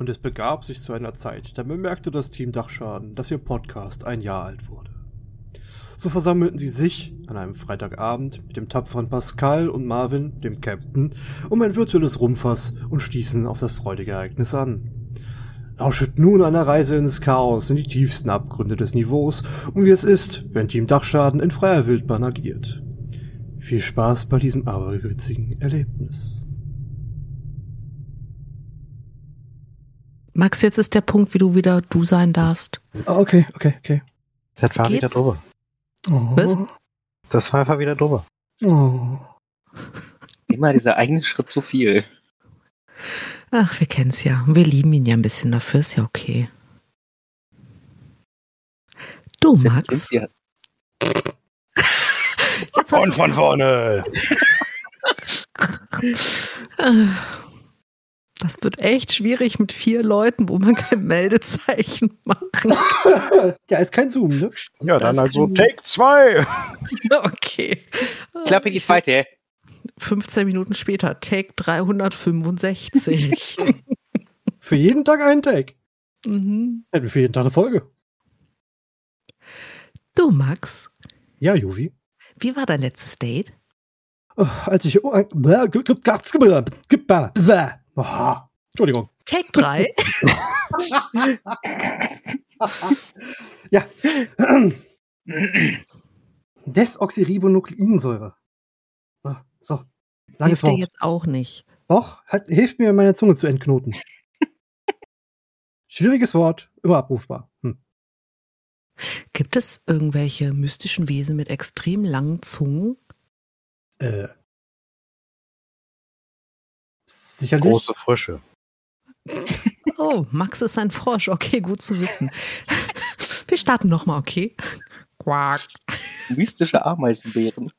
Und es begab sich zu einer Zeit, da bemerkte das Team Dachschaden, dass ihr Podcast ein Jahr alt wurde. So versammelten sie sich an einem Freitagabend mit dem tapferen Pascal und Marvin, dem Captain, um ein virtuelles Rumfass und stießen auf das freudige Ereignis an. Lauschet nun einer Reise ins Chaos, in die tiefsten Abgründe des Niveaus und wie es ist, wenn Team Dachschaden in freier Wildbahn agiert. Viel Spaß bei diesem aberwitzigen Erlebnis. Max, jetzt ist der Punkt, wie du wieder du sein darfst. Ah, okay, okay, okay. Das war wieder drüber. Oh. Was? Das war einfach wieder drüber. Oh. Immer dieser eigene Schritt zu viel. Ach, wir kennen's ja. Und wir lieben ihn ja ein bisschen dafür, ist ja okay. Du, Max. Und von vorne. Das wird echt schwierig mit vier Leuten, wo man kein Meldezeichen machen ja, ist kein Zoom, ne? Ja, dann also Take 2. Okay. Klappe geht weiter. 15 Minuten später, Take 365. Für jeden Tag einen Take. mhm. Hätten wir für jeden Tag eine Folge. Du, Max, Ja, Juvi. wie war dein letztes Date? Oh, als ich. Oh, Oh, Entschuldigung. Take 3. ja. Desoxyribonukleinsäure. So, so. Langes Hilft dir Wort. jetzt auch nicht. Doch, hat, hilft mir, meine Zunge zu entknoten. Schwieriges Wort, immer abrufbar. Hm. Gibt es irgendwelche mystischen Wesen mit extrem langen Zungen? Äh. Sicherlich. Große Frische. Oh, Max ist ein Frosch. Okay, gut zu wissen. Wir starten nochmal, okay? Quack. Mystische Ameisenbären.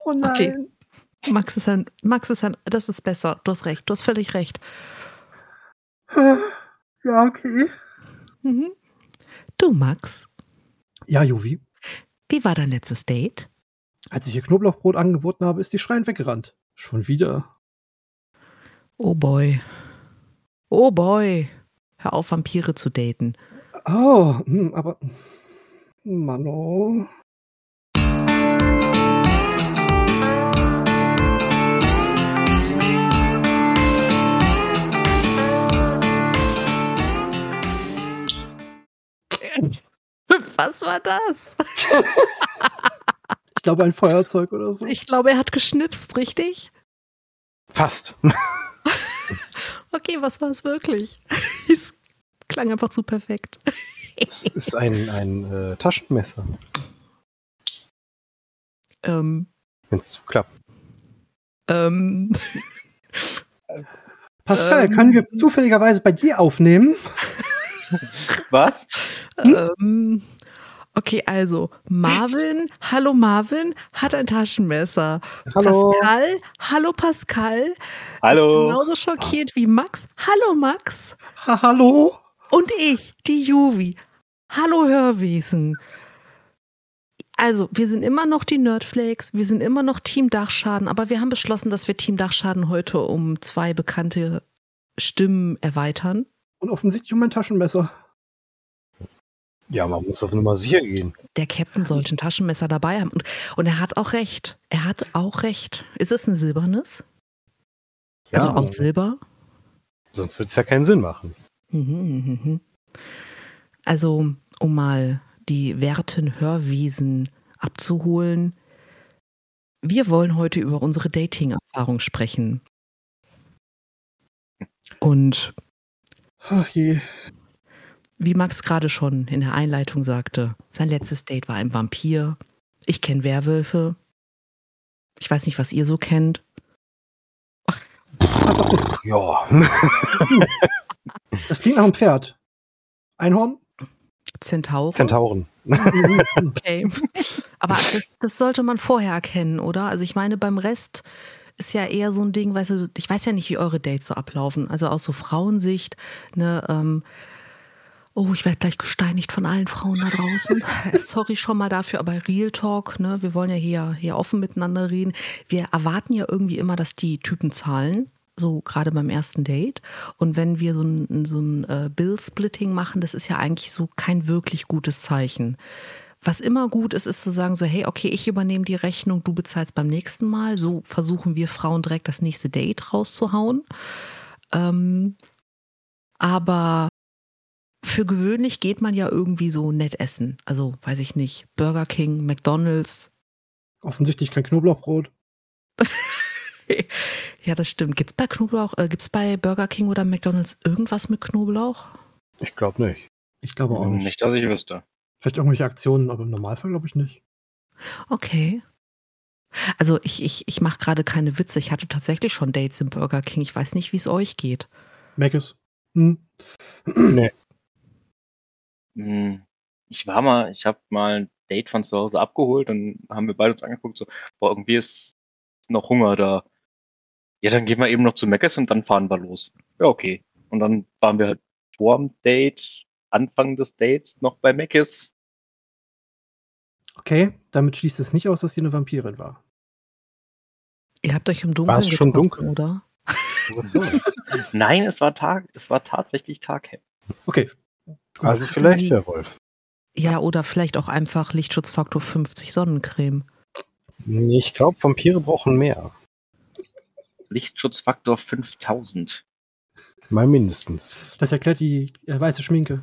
Oh nein. Okay. Max ist ein, Max ist ein, das ist besser. Du hast recht, du hast völlig recht. Ja, okay. Mhm. Du, Max, Ja, Juvi. wie war dein letztes Date? Als ich ihr Knoblauchbrot angeboten habe, ist die schreiend weggerannt. Schon wieder. Oh boy. Oh boy. Hör auf, Vampire zu daten. Oh, hm, aber. Mano. Was war das? Ich glaube, ein Feuerzeug oder so. Ich glaube, er hat geschnipst, richtig? Fast. Okay, was war es wirklich? Es klang einfach zu perfekt. Es ist ein, ein äh, Taschenmesser, Ähm, wenn es zuklappt. ähm, Pascal, ähm. können wir zufälligerweise bei dir aufnehmen? Was? ähm, okay, also Marvin, hallo Marvin, hat ein Taschenmesser. Hallo. Pascal, hallo Pascal. Ist Hallo. genauso schockiert wie Max. Hallo Max. Ha hallo? Und ich, die Juvi. Hallo Hörwesen. Also, wir sind immer noch die Nerdflakes, wir sind immer noch Team Dachschaden, aber wir haben beschlossen, dass wir Team Dachschaden heute um zwei bekannte Stimmen erweitern. Und offensichtlich um ein Taschenmesser. Ja, man muss auf Nummer sicher gehen. Der Captain sollte ein Taschenmesser dabei haben. Und, und er hat auch recht. Er hat auch recht. Ist es ein silbernes? Ja, also aus Silber? sonst wird es ja keinen Sinn machen. Mhm, mhm, mhm. Also, um mal die werten Hörwesen abzuholen. Wir wollen heute über unsere Dating-Erfahrung sprechen. Und Ach je. Wie Max gerade schon in der Einleitung sagte, sein letztes Date war ein Vampir. Ich kenne Werwölfe. Ich weiß nicht, was ihr so kennt. Ja. Das klingt nach einem Pferd. Einhorn? Zentauren. Zentauren. Okay. Aber das, das sollte man vorher erkennen, oder? Also ich meine, beim Rest ist ja eher so ein Ding, weißt du, ich weiß ja nicht, wie eure Dates so ablaufen. Also aus so Frauensicht, ne, ähm, oh, ich werde gleich gesteinigt von allen Frauen da draußen. Sorry schon mal dafür, aber Real Talk, ne, wir wollen ja hier, hier offen miteinander reden. Wir erwarten ja irgendwie immer, dass die Typen zahlen. so gerade beim ersten Date. Und wenn wir so ein, so ein äh, Bill-Splitting machen, das ist ja eigentlich so kein wirklich gutes Zeichen. Was immer gut ist, ist zu sagen so, hey, okay, ich übernehme die Rechnung, du bezahlst beim nächsten Mal. So versuchen wir Frauen direkt das nächste Date rauszuhauen. Ähm, aber für gewöhnlich geht man ja irgendwie so nett essen. Also, weiß ich nicht, Burger King, McDonald's. Offensichtlich kein Knoblauchbrot. ja, das stimmt. Gibt's bei Knoblauch, äh, gibt's bei Burger King oder McDonald's irgendwas mit Knoblauch? Ich glaube nicht. Ich glaube auch nicht. Nicht, dass ich wüsste. Vielleicht irgendwelche Aktionen, aber im Normalfall glaube ich nicht. Okay. Also ich, ich, ich mache gerade keine Witze. Ich hatte tatsächlich schon Dates im Burger King. Ich weiß nicht, wie es euch geht. Meckes. Hm. Nee. Hm, Ich war mal, ich habe mal ein Date von zu Hause abgeholt und haben wir beide uns angeguckt, so, boah, irgendwie ist noch Hunger da. Ja, dann gehen wir eben noch zu Meckes und dann fahren wir los. Ja, okay. Und dann waren wir halt vor dem Date, Anfang des Dates, noch bei Meckes. Okay, damit schließt es nicht aus, dass sie eine Vampirin war. Ihr habt euch im Dunkeln War es schon getroffen, dunkel? oder? So. Nein, es war Tag, es war tatsächlich taghell. Okay. Also vielleicht sie- der Wolf. Ja, oder vielleicht auch einfach Lichtschutzfaktor 50 Sonnencreme. Ich glaube, Vampire brauchen mehr. Lichtschutzfaktor 5000. Mal mindestens. Das erklärt die äh, weiße Schminke.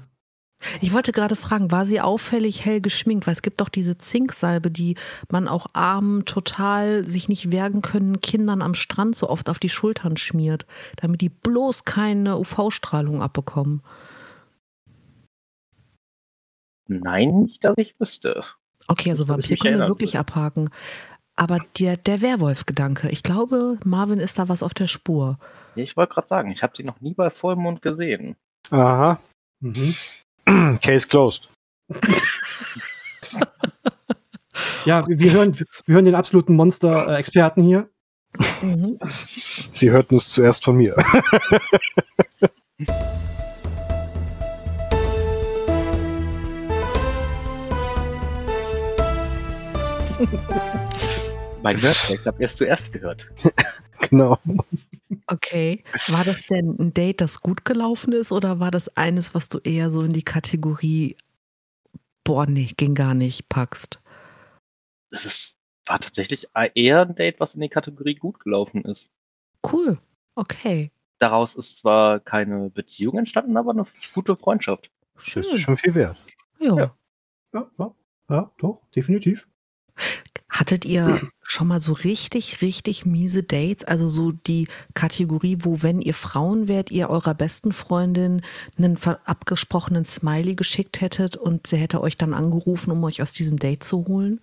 Ich wollte gerade fragen, war sie auffällig hell geschminkt? Weil es gibt doch diese Zinksalbe, die man auch armen, total sich nicht wehren können Kindern am Strand so oft auf die Schultern schmiert, damit die bloß keine UV-Strahlung abbekommen. Nein, nicht, dass ich wüsste. Okay, also Vampir können wir wirklich würde. abhaken. Aber der, der Werwolf-Gedanke, ich glaube, Marvin ist da was auf der Spur. Ich wollte gerade sagen, ich habe sie noch nie bei Vollmond gesehen. Aha. Mhm. Case closed. Ja, wir, wir, hören, wir hören den absoluten Monster-Experten hier. Mhm. Sie hörten es zuerst von mir. Mein Nerdflex habt ihr es zuerst gehört. genau. Okay. War das denn ein Date, das gut gelaufen ist, oder war das eines, was du eher so in die Kategorie, boah, nee, ging gar nicht, packst? Es ist, war tatsächlich eher ein Date, was in die Kategorie gut gelaufen ist. Cool. Okay. Daraus ist zwar keine Beziehung entstanden, aber eine gute Freundschaft. Das Schön. ist schon viel wert. Ja. Ja, ja, ja doch, definitiv. Hattet ihr schon mal so richtig, richtig miese Dates? Also so die Kategorie, wo, wenn ihr Frauen wärt, ihr eurer besten Freundin einen abgesprochenen Smiley geschickt hättet und sie hätte euch dann angerufen, um euch aus diesem Date zu holen?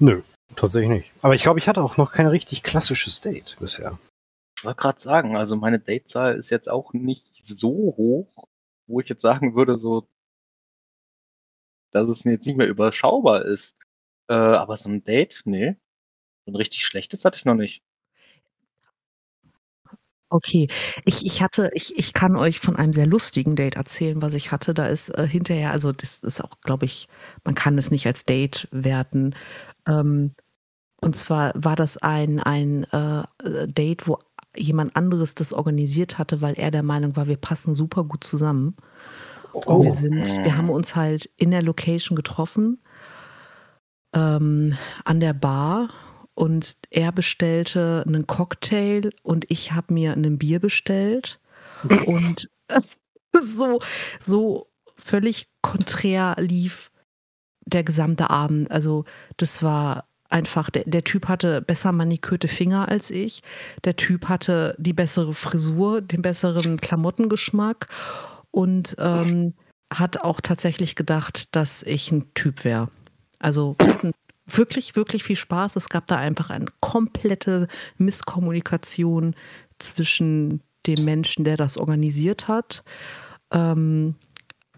Nö, tatsächlich nicht. Aber ich glaube, ich hatte auch noch kein richtig klassisches Date bisher. Ich wollte gerade sagen, also meine Datezahl ist jetzt auch nicht so hoch, wo ich jetzt sagen würde, so, dass es jetzt nicht mehr überschaubar ist. Äh, aber so ein Date, nee. So ein richtig schlechtes hatte ich noch nicht. Okay, ich, ich hatte, ich, ich kann euch von einem sehr lustigen Date erzählen, was ich hatte. Da ist äh, hinterher, also das ist auch, glaube ich, man kann es nicht als Date werten. Ähm, und zwar war das ein, ein äh, Date, wo jemand anderes das organisiert hatte, weil er der Meinung war, wir passen super gut zusammen. Und wir sind, wir haben uns halt in der Location getroffen, ähm, an der Bar und er bestellte einen Cocktail und ich habe mir ein Bier bestellt und so, so völlig konträr lief der gesamte Abend. Also das war einfach, der, der Typ hatte besser manikürte Finger als ich, der Typ hatte die bessere Frisur, den besseren Klamottengeschmack und ähm, hat auch tatsächlich gedacht, dass ich ein Typ wäre. Also wir hatten wirklich, wirklich viel Spaß. Es gab da einfach eine komplette Misskommunikation zwischen dem Menschen, der das organisiert hat. Ähm,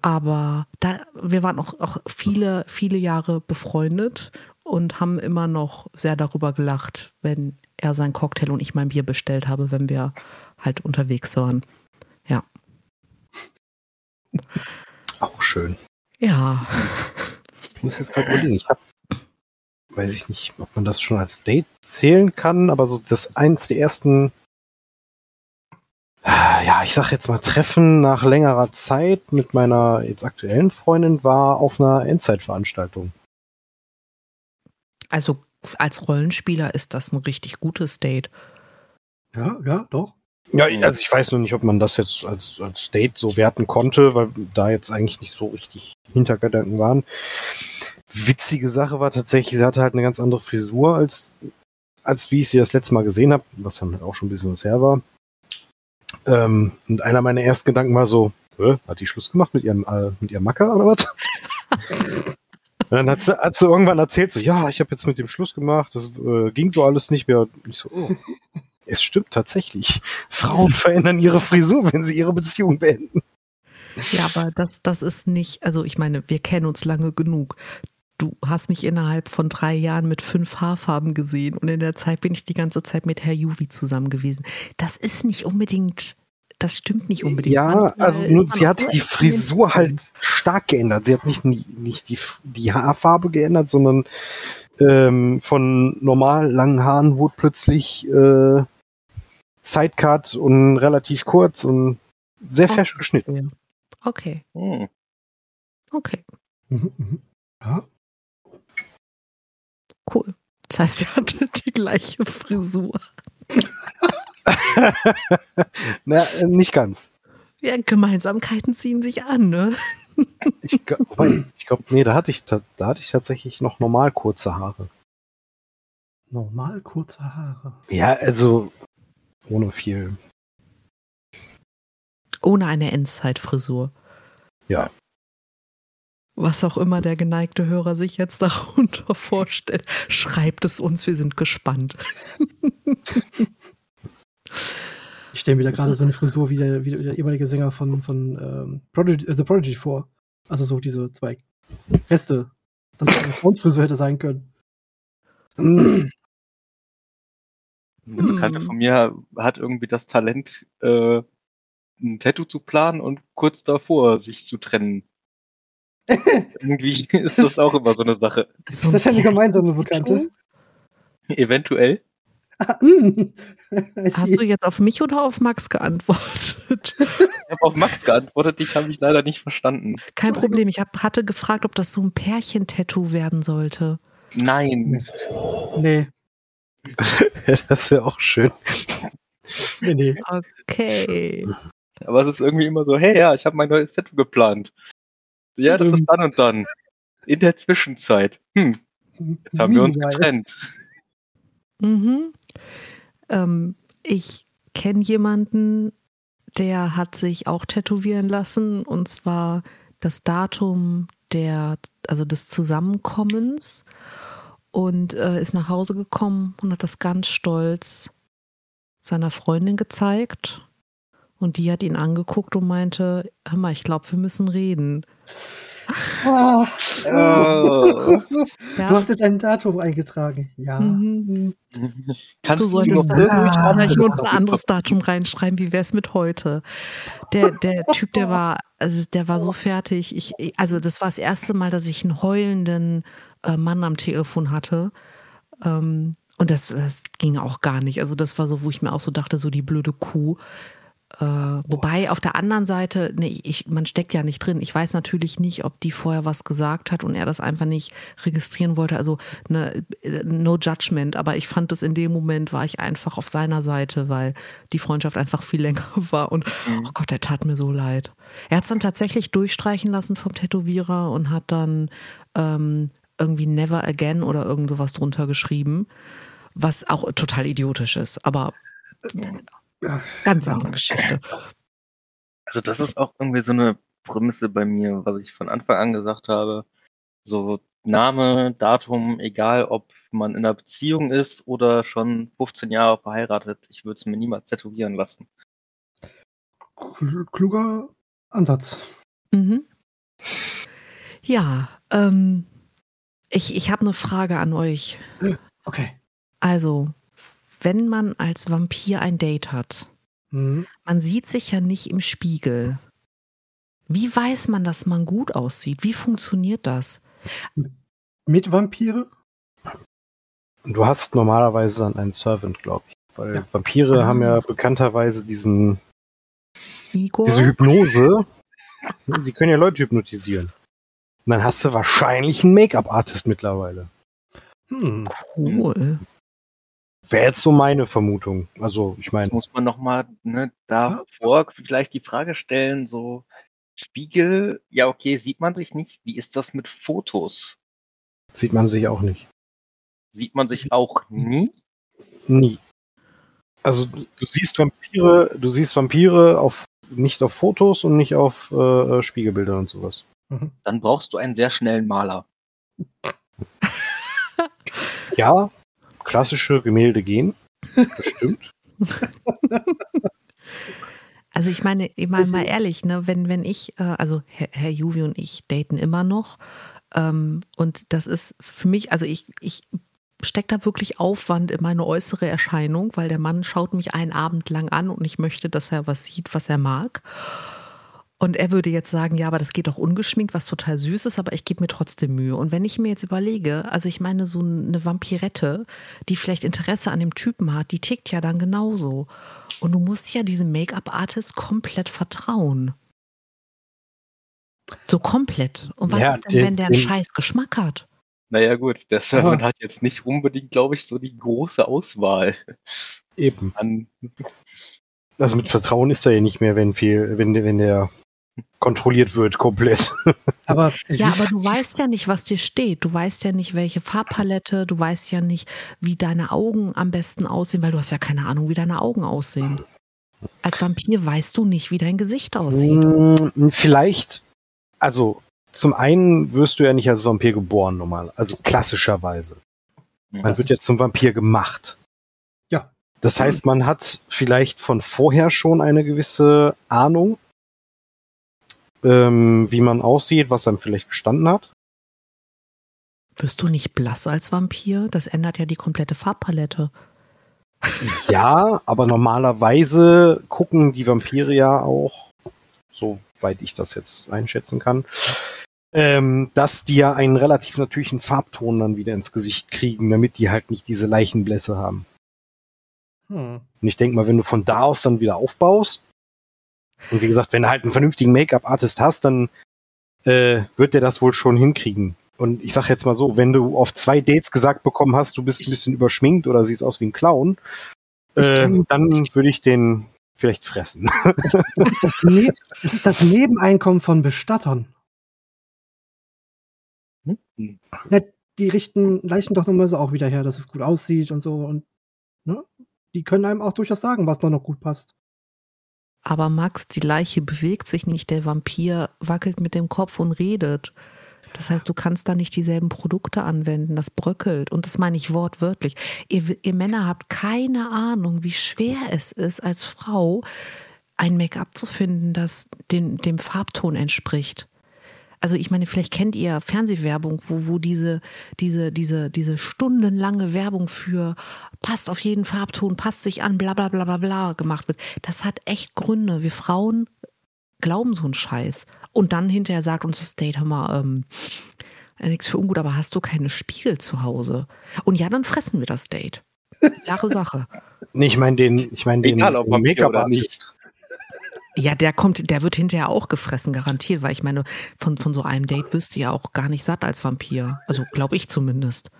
aber da, wir waren auch, auch viele, viele Jahre befreundet und haben immer noch sehr darüber gelacht, wenn er sein Cocktail und ich mein Bier bestellt habe, wenn wir halt unterwegs waren. Ja. Auch schön. Ja. Ich muss jetzt gerade überlegen. Ich habe weiß ich nicht, ob man das schon als Date zählen kann, aber so das eins der ersten, ja, ich sag jetzt mal Treffen nach längerer Zeit mit meiner jetzt aktuellen Freundin war auf einer Endzeitveranstaltung. Also als Rollenspieler ist das ein richtig gutes Date. Ja, ja, doch. Ja, also ich weiß nur nicht, ob man das jetzt als, als Date so werten konnte, weil da jetzt eigentlich nicht so richtig Hintergedanken waren. Witzige Sache war tatsächlich, sie hatte halt eine ganz andere Frisur als, als wie ich sie das letzte Mal gesehen habe, was dann halt auch schon ein bisschen was her war. Ähm, und einer meiner ersten Gedanken war so, hat die Schluss gemacht mit ihrem, äh, mit ihrem Macker oder was? Und dann hat sie, hat sie irgendwann erzählt, so, ja, ich habe jetzt mit dem Schluss gemacht, das äh, ging so alles nicht mehr. Und ich so, oh, es stimmt tatsächlich. Frauen verändern ihre Frisur, wenn sie ihre Beziehung beenden. Ja, aber das, das ist nicht, also ich meine, wir kennen uns lange genug. Du hast mich innerhalb von drei Jahren mit fünf Haarfarben gesehen und in der Zeit bin ich die ganze Zeit mit Herr Juvi zusammen gewesen. Das ist nicht unbedingt, das stimmt nicht unbedingt. Ja, Manchmal also nur, sie hat die Frisur halt stark geändert. Sie hat nicht, nicht die, die Haarfarbe geändert, sondern ähm, von normal langen Haaren wurde plötzlich äh, Sidecut und relativ kurz und sehr fesch geschnitten. Ja. Okay, Hm. okay, Mhm, mhm. Ja. cool. Das heißt, ihr hattet die gleiche Frisur. Na, äh, nicht ganz. Ja, Gemeinsamkeiten ziehen sich an, ne? Ich, glaube, nee, da hatte ich ta- da hatte ich tatsächlich noch normal kurze Haare. Normal kurze Haare. Ja, also ohne viel. Ohne eine Endzeitfrisur. Ja. Was auch immer der geneigte Hörer sich jetzt darunter vorstellt, schreibt es uns, wir sind gespannt. Ich stelle mir da gerade so eine Frisur wie der, wie der ehemalige Sänger von, von ähm, Prodigy, äh, The Prodigy vor. Also so diese zwei Reste. Das eine Frauensfrisur hätte sein können. Hm, Eine Bekannte von mir hat irgendwie das Talent, äh, ein Tattoo zu planen und kurz davor sich zu trennen. irgendwie ist das auch immer so eine Sache. Ist das ja eine ein gemeinsame Bekannte? Eventuell. Ah. I Hast du jetzt auf mich oder auf Max geantwortet? Ich habe auf Max geantwortet, ich habe mich leider nicht verstanden. Kein Problem, ich hab, hatte gefragt, ob das so ein Pärchentattoo werden sollte. Nein. Nee, das wäre auch schön. nee. Okay. Aber es ist irgendwie immer so, hey ja, ich habe mein neues Tattoo geplant. Ja, das ist dann und dann. In der Zwischenzeit. Hm, jetzt haben wir uns getrennt. Mhm. Ähm, ich kenne jemanden, der hat sich auch tätowieren lassen und zwar das Datum der, also des Zusammenkommens und äh, ist nach Hause gekommen und hat das ganz stolz seiner Freundin gezeigt und die hat ihn angeguckt und meinte, hör mal, ich glaube, wir müssen reden. Ah, Oh. Ja. Du hast jetzt ein Datum eingetragen. Ja. Mhm. Kannst Du solltest da Ah. vielleicht nur ein anderes Datum reinschreiben. Wie wär's mit heute? Der, der Typ, der war, also der war so fertig. Ich, also das war das erste Mal, dass ich einen heulenden Mann am Telefon hatte. Ähm, und das, das ging auch gar nicht. Also das war so, wo ich mir auch so dachte, so die blöde Kuh. Äh, wobei auf der anderen Seite, nee, ich, man steckt ja nicht drin. Ich weiß natürlich nicht, ob die vorher was gesagt hat und er das einfach nicht registrieren wollte. Also ne, no judgment, aber ich fand es in dem Moment, war ich einfach auf seiner Seite, weil die Freundschaft einfach viel länger war und oh Gott, der tat mir so leid. Er hat es dann tatsächlich durchstreichen lassen vom Tätowierer und hat dann ähm, irgendwie Never Again oder irgend sowas drunter geschrieben, was auch total idiotisch ist, aber ganz andere Geschichte. Also das ist auch irgendwie so eine Prämisse bei mir, was ich von Anfang an gesagt habe. So Name, Datum, egal ob man in einer Beziehung ist oder schon 15 Jahre verheiratet, ich würde es mir niemals tätowieren lassen. Kl- Kluger Ansatz. Mhm. Ja, ähm, ich, ich habe eine Frage an euch. Okay. Also, wenn man als Vampir ein Date hat, Mhm. man sieht sich ja nicht im Spiegel. Wie weiß man, dass man gut aussieht? Wie funktioniert das? Mit Vampire? Du hast normalerweise dann einen Servant, glaube ich. Weil Ja. Vampire haben ja bekannterweise diesen, Igor? diese Hypnose. Sie können ja Leute hypnotisieren. Und dann hast du wahrscheinlich einen Make-up-Artist mittlerweile. Hm. Cool. Wäre jetzt so meine Vermutung. Also, ich Jetzt meine, muss man nochmal ne, davor vielleicht die Frage stellen, so Spiegel, ja okay, sieht man sich nicht. Wie ist das mit Fotos? sieht man sich auch nicht. Sieht man sich auch nie? Nie. Also du, du siehst Vampire, du siehst Vampire auf nicht auf Fotos und nicht auf äh, Spiegelbildern und sowas. Dann brauchst du einen sehr schnellen Maler. Ja, klassische Gemälde gehen. Das stimmt. Also ich meine, ich meine mal ehrlich, ne, wenn, wenn ich, äh, also Herr, Herr Juvi und ich daten immer noch. Ähm, und das ist für mich, also ich, ich stecke da wirklich Aufwand in meine äußere Erscheinung, weil der Mann schaut mich einen Abend lang an und ich möchte, dass er was sieht, was er mag. Und er würde jetzt sagen, ja, aber das geht doch ungeschminkt, was total süß ist, aber ich gebe mir trotzdem Mühe. Und wenn ich mir jetzt überlege, also ich meine, so eine Vampirette, die vielleicht Interesse an dem Typen hat, die tickt ja dann genauso. Und du musst ja diesem Make-up-Artist komplett vertrauen. So komplett. Und was Ja, ist denn, den- wenn der einen scheiß Geschmack hat? Naja gut, der Servant hat jetzt nicht unbedingt, glaube ich, so die große Auswahl Eben. an. Also mit Vertrauen ist er ja nicht mehr, wenn viel, wenn, der- wenn der kontrolliert wird, komplett. Aber Ja, aber du weißt ja nicht, was dir steht. Du weißt ja nicht, welche Farbpalette. Du weißt ja nicht, wie deine Augen am besten aussehen, weil du hast ja keine Ahnung, wie deine Augen aussehen. Als Vampir weißt du nicht, wie dein Gesicht aussieht. Mm, Vielleicht, also zum einen wirst du ja nicht als Vampir geboren normal, also klassischerweise. Man Das wird ja zum Vampir gemacht. Ja. Das heißt, man hat vielleicht von vorher schon eine gewisse Ahnung, ähm, wie man aussieht, was einem vielleicht gestanden hat. Wirst du nicht blass als Vampir? Das ändert ja die komplette Farbpalette. Ja, aber normalerweise gucken die Vampire ja auch, soweit ich das jetzt einschätzen kann, ähm, dass die ja einen relativ natürlichen Farbton dann wieder ins Gesicht kriegen, damit die halt nicht diese Leichenblässe haben. Hm. Und ich denke mal, wenn du von da aus dann wieder aufbaust, und wie gesagt, wenn du halt einen vernünftigen Make-up-Artist hast, dann äh, wird der das wohl schon hinkriegen. Und ich sag jetzt mal so, wenn du auf zwei Dates gesagt bekommen hast, du bist ein bisschen überschminkt oder siehst aus wie ein Clown, äh, dann würde ich den vielleicht fressen. Das ist das, ne das ist das Nebeneinkommen von Bestattern. Hm. Ja, die richten Leichen doch normalerweise auch wieder her, dass es gut aussieht und so. Und ne? die können einem auch durchaus sagen, was da noch gut passt. Aber Max, die Leiche bewegt sich nicht. Der Vampir wackelt mit dem Kopf und redet. Das heißt, du kannst da nicht dieselben Produkte anwenden. Das bröckelt. Und das meine ich wortwörtlich. Ihr, ihr Männer habt keine Ahnung, wie schwer es ist, als Frau ein Make-up zu finden, das den, dem Farbton entspricht. Also ich meine, vielleicht kennt ihr Fernsehwerbung, wo, wo diese, diese, diese, diese stundenlange Werbung für passt auf jeden Farbton, passt sich an, bla bla bla bla bla gemacht wird. Das hat echt Gründe. Wir Frauen glauben so einen Scheiß. Und dann hinterher sagt uns das Date, hör mal, ähm, nichts für ungut, aber hast du keine Spiegel zu Hause? Und ja, dann fressen wir das Date. Klare Sache. nee, ich meine den, ich meine den, Make-up-Artist. Ja, der kommt, der wird hinterher auch gefressen, garantiert, weil ich meine, von, von so einem Date wirst du ja auch gar nicht satt als Vampir. Also glaube ich zumindest.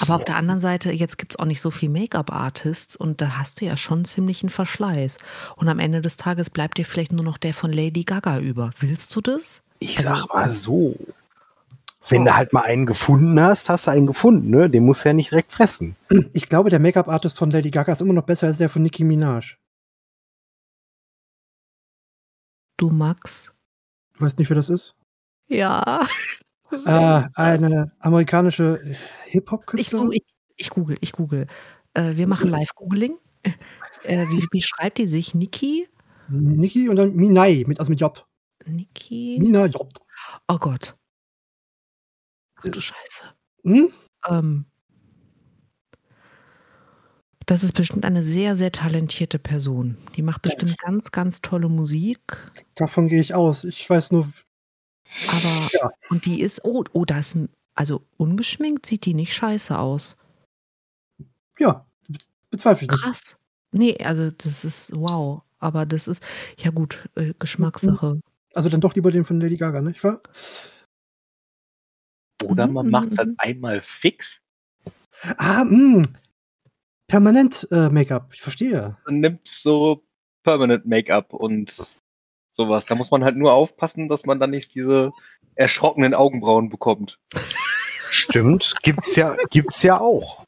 Aber auf der anderen Seite, jetzt gibt's auch nicht so viel Make-up-Artists und da hast du ja schon ziemlich einen Verschleiß. Und am Ende des Tages bleibt dir vielleicht nur noch der von Lady Gaga über. Willst du das? Ich sag mal so. Wenn du halt mal einen gefunden hast, hast du einen gefunden, ne? Den musst du ja nicht direkt fressen. Ich glaube, der Make-up-Artist von Lady Gaga ist immer noch besser als der von Nicki Minaj. Du, Max? Du weißt nicht, wer das ist? Ja. Äh, eine amerikanische Ich, Hip-Hop-Künstlerin. so, ich, ich google, ich google. Äh, wir machen Live-Googling. Äh, wie, wie schreibt die sich? Niki? Nicki und dann Minai, mit, also mit J. Niki? Mina J. Oh Gott. Ach du Scheiße. Hm? Ähm, das ist bestimmt eine sehr, sehr talentierte Person. Die macht bestimmt ganz, ganz tolle Musik. Davon gehe ich aus. Ich weiß nur, Aber, Ja. und die ist, oh, oh, da ist, also ungeschminkt sieht die nicht scheiße aus. bezweifle ich nicht. Krass. Nee, also das ist wow. Aber das ist, ja gut, äh, Geschmackssache. Also dann doch lieber den von Lady Gaga, nicht wahr? Oder man macht es halt Mhm. einmal fix Ah, mh. Permanent äh, Make-up, ich verstehe. und nimmt so Permanent Make-up und sowas. Da muss man halt nur aufpassen, dass man dann nicht diese erschrockenen Augenbrauen bekommt. Stimmt, gibt's ja, gibt's ja auch.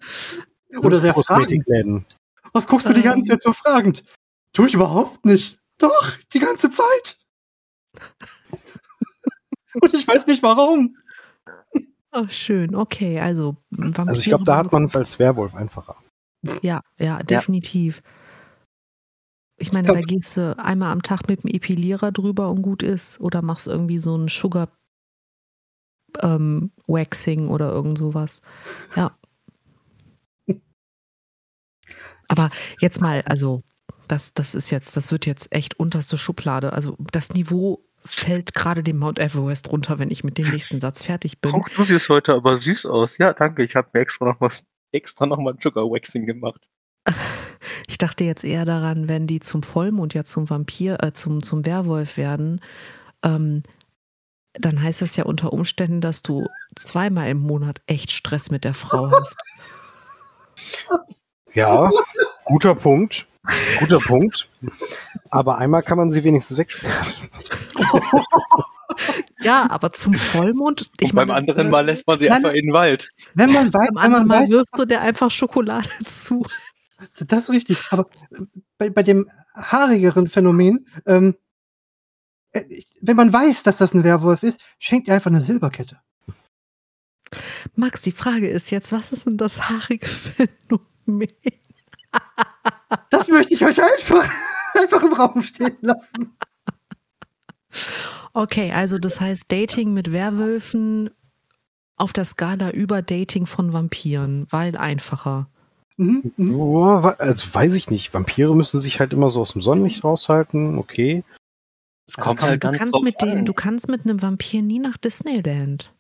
Oder sehr fragend. Kosmetikläden. Was guckst du die ganze. Zeit so fragend? Tu ich überhaupt nicht. Doch, die ganze Zeit. Und ich weiß nicht warum. Ach, schön, okay, also Vampire. Also ich glaube, da hat man es als Werwolf einfacher. Ja, ja, definitiv. Ich meine, da gehst du einmal am Tag mit dem Epilierer drüber und gut ist oder machst irgendwie so ein Sugar ähm, Waxing oder irgend sowas. Ja. Aber jetzt mal, also das, das ist jetzt, das wird jetzt echt unterste Schublade. Also das Niveau fällt gerade dem Mount Everest runter, wenn ich mit dem nächsten Satz fertig bin. du siehst heute aber süß aus. Ja, danke. Ich habe mir extra noch was, extra noch mal ein Sugar Waxing gemacht. Ich dachte jetzt eher daran, wenn die zum Vollmond ja zum Vampir, äh, zum, zum Werwolf werden, ähm, dann heißt das ja unter Umständen, dass du zweimal im Monat echt Stress mit der Frau hast. Ja, guter Punkt. Guter Punkt. Aber einmal kann man sie wenigstens wegsperren. Ja, aber zum Vollmond, ich und beim meine, anderen Mal lässt man sie Nein. einfach in den Wald. Wenn man weiß, beim anderen Mal wirfst du der einfach Schokolade zu. das ist richtig. Aber äh, bei, bei dem haarigeren Phänomen, ähm, äh, wenn man weiß, dass das ein Werwolf ist, schenkt ihr einfach eine Silberkette. Max, die Frage ist jetzt, was ist denn das haarige Phänomen? Das möchte ich euch einfach, einfach im Raum stehen lassen. Okay, also das heißt Dating mit Werwölfen auf der Skala über Dating von Vampiren, weil einfacher. Mhm, mhm. Wa- also weiß ich nicht. Vampire müssen sich halt immer so aus dem Sonnenlicht raushalten. Okay. Es kommt kann- halt Du ganz kannst, mit dem, an. du kannst mit einem Vampir nie nach Disneyland.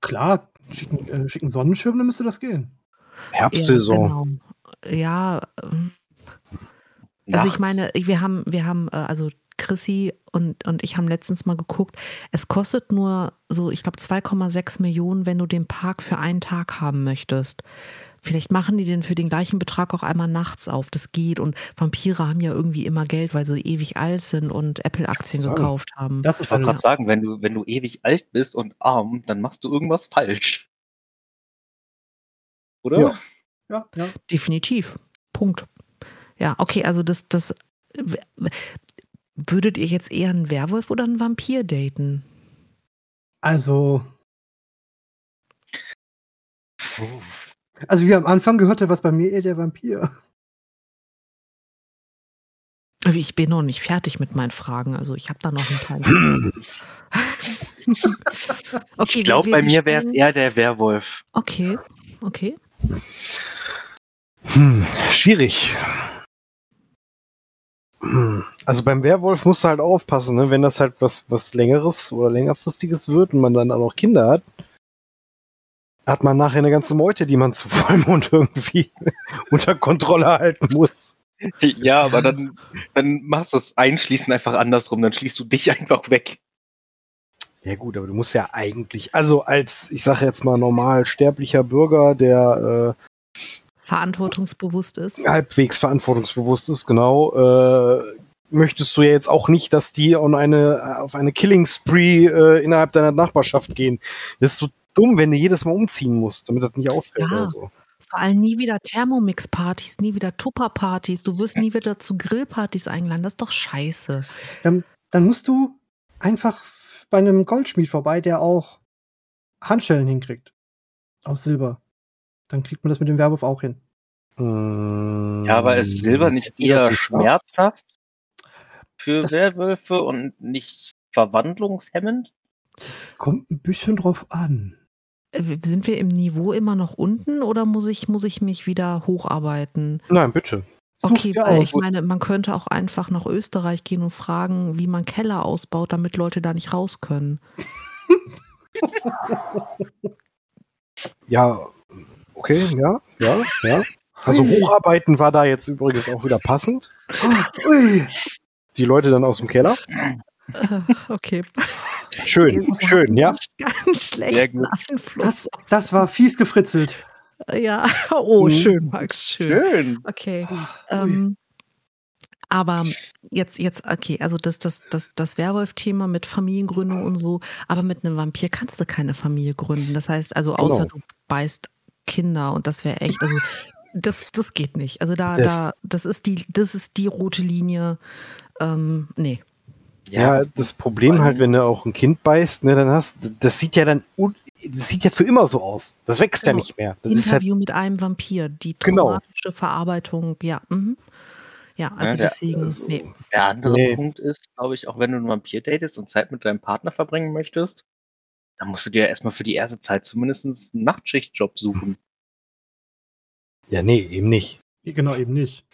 Klar, schicken, äh, schicken Sonnenschirm, dann müsste das gehen. Herbstsaison. Ja, genau. Ja, ähm, also ich meine, wir haben, wir haben, äh, also Chrissy und, und ich haben letztens mal geguckt, es kostet nur so, ich glaube, 2,6 Millionen, wenn du den Park für einen Tag haben möchtest. Vielleicht machen die den für den gleichen Betrag auch einmal nachts auf. Das geht. Und Vampire haben ja irgendwie immer Geld, weil sie ewig alt sind und Apple-Aktien gekauft haben. Das Ich ist wollte eine, gerade sagen, wenn du, wenn du ewig alt bist und arm, dann machst du irgendwas falsch. Oder? Ja. ja, ja. Definitiv. Punkt. Ja, okay, also das, das würdet ihr jetzt eher einen Werwolf oder einen Vampir daten? Also, also wie am Anfang gehörte was bei mir eher der Vampir. Also Ich bin noch nicht fertig mit meinen Fragen, also ich habe da noch ein paar. Okay, ich glaube, bei mir wäre es eher der Werwolf. Okay, okay. Hm, schwierig. Also beim Werwolf musst du halt aufpassen, ne? wenn das halt was, was längeres oder längerfristiges wird und man dann auch noch Kinder hat, hat man nachher eine ganze Meute, die man zu Vollmond irgendwie unter Kontrolle halten muss. Ja, aber dann, dann machst du das Einschließen einfach andersrum, dann schließt du dich einfach weg. Ja gut, aber du musst ja eigentlich, also als, ich sage jetzt mal normal sterblicher Bürger, der Verantwortungsbewusst ist. halbwegs verantwortungsbewusst ist, genau, äh, möchtest du ja jetzt auch nicht, dass die on eine, auf eine Killing Spree äh, innerhalb deiner Nachbarschaft gehen. Das ist so dumm, wenn du jedes Mal umziehen musst, damit das nicht auffällt Ja. oder so. Vor allem nie wieder Thermomix-Partys, nie wieder Tupper-Partys. Du wirst nie wieder zu Grillpartys eingeladen. Das ist doch scheiße. Dann, dann musst du einfach bei einem Goldschmied vorbei, der auch Handschellen hinkriegt. Aus Silber. Dann kriegt man das mit dem Werwolf auch hin. Mm, Ja, aber ist Silber nicht eher schmerzhaft für Das- Werwölfe und nicht verwandlungshemmend? Kommt ein bisschen drauf an. Äh, Sind wir im Niveau immer noch unten oder muss ich, muss ich mich wieder hocharbeiten? Nein, bitte. Okay, weil ich meine, man könnte auch einfach nach Österreich gehen und fragen, wie man Keller ausbaut, damit Leute da nicht raus können. Ja, okay, ja, ja, ja. Also hocharbeiten war da jetzt übrigens auch wieder passend. Ui. Die Leute dann aus dem Keller. Okay. Schön, schön, ja. Ganz. Einfluss. Das, das war fies gefritzelt. Ja, oh, Mhm. schön, Max, schön. Schön. Okay. Ui. Ähm, aber jetzt, jetzt, okay, also das, das, das, das Werwolf-Thema mit Familiengründung und so, aber mit einem Vampir kannst du keine Familie gründen. Das heißt, also außer Genau. du beißt Kinder und das wäre echt, also das, das geht nicht. Also da, Das- da, das ist die, das ist die rote Linie. Ähm, nee. Ja, das Problem halt, wenn du auch ein Kind beißt, ne, dann hast, das sieht ja dann, das sieht ja für immer so aus. Das wächst ja Genau. nicht mehr. Das ist halt, Interview mit einem Vampir, die Genau. traumatische Verarbeitung, ja. Mhm. Ja, also Ja, der- deswegen, also- nee. Der andere Nee. Punkt ist, glaube ich, auch wenn du einen Vampir datest und Zeit mit deinem Partner verbringen möchtest, dann musst du dir erstmal für die erste Zeit zumindest einen Nachtschichtjob suchen. ja, nee, eben nicht. Genau, eben nicht.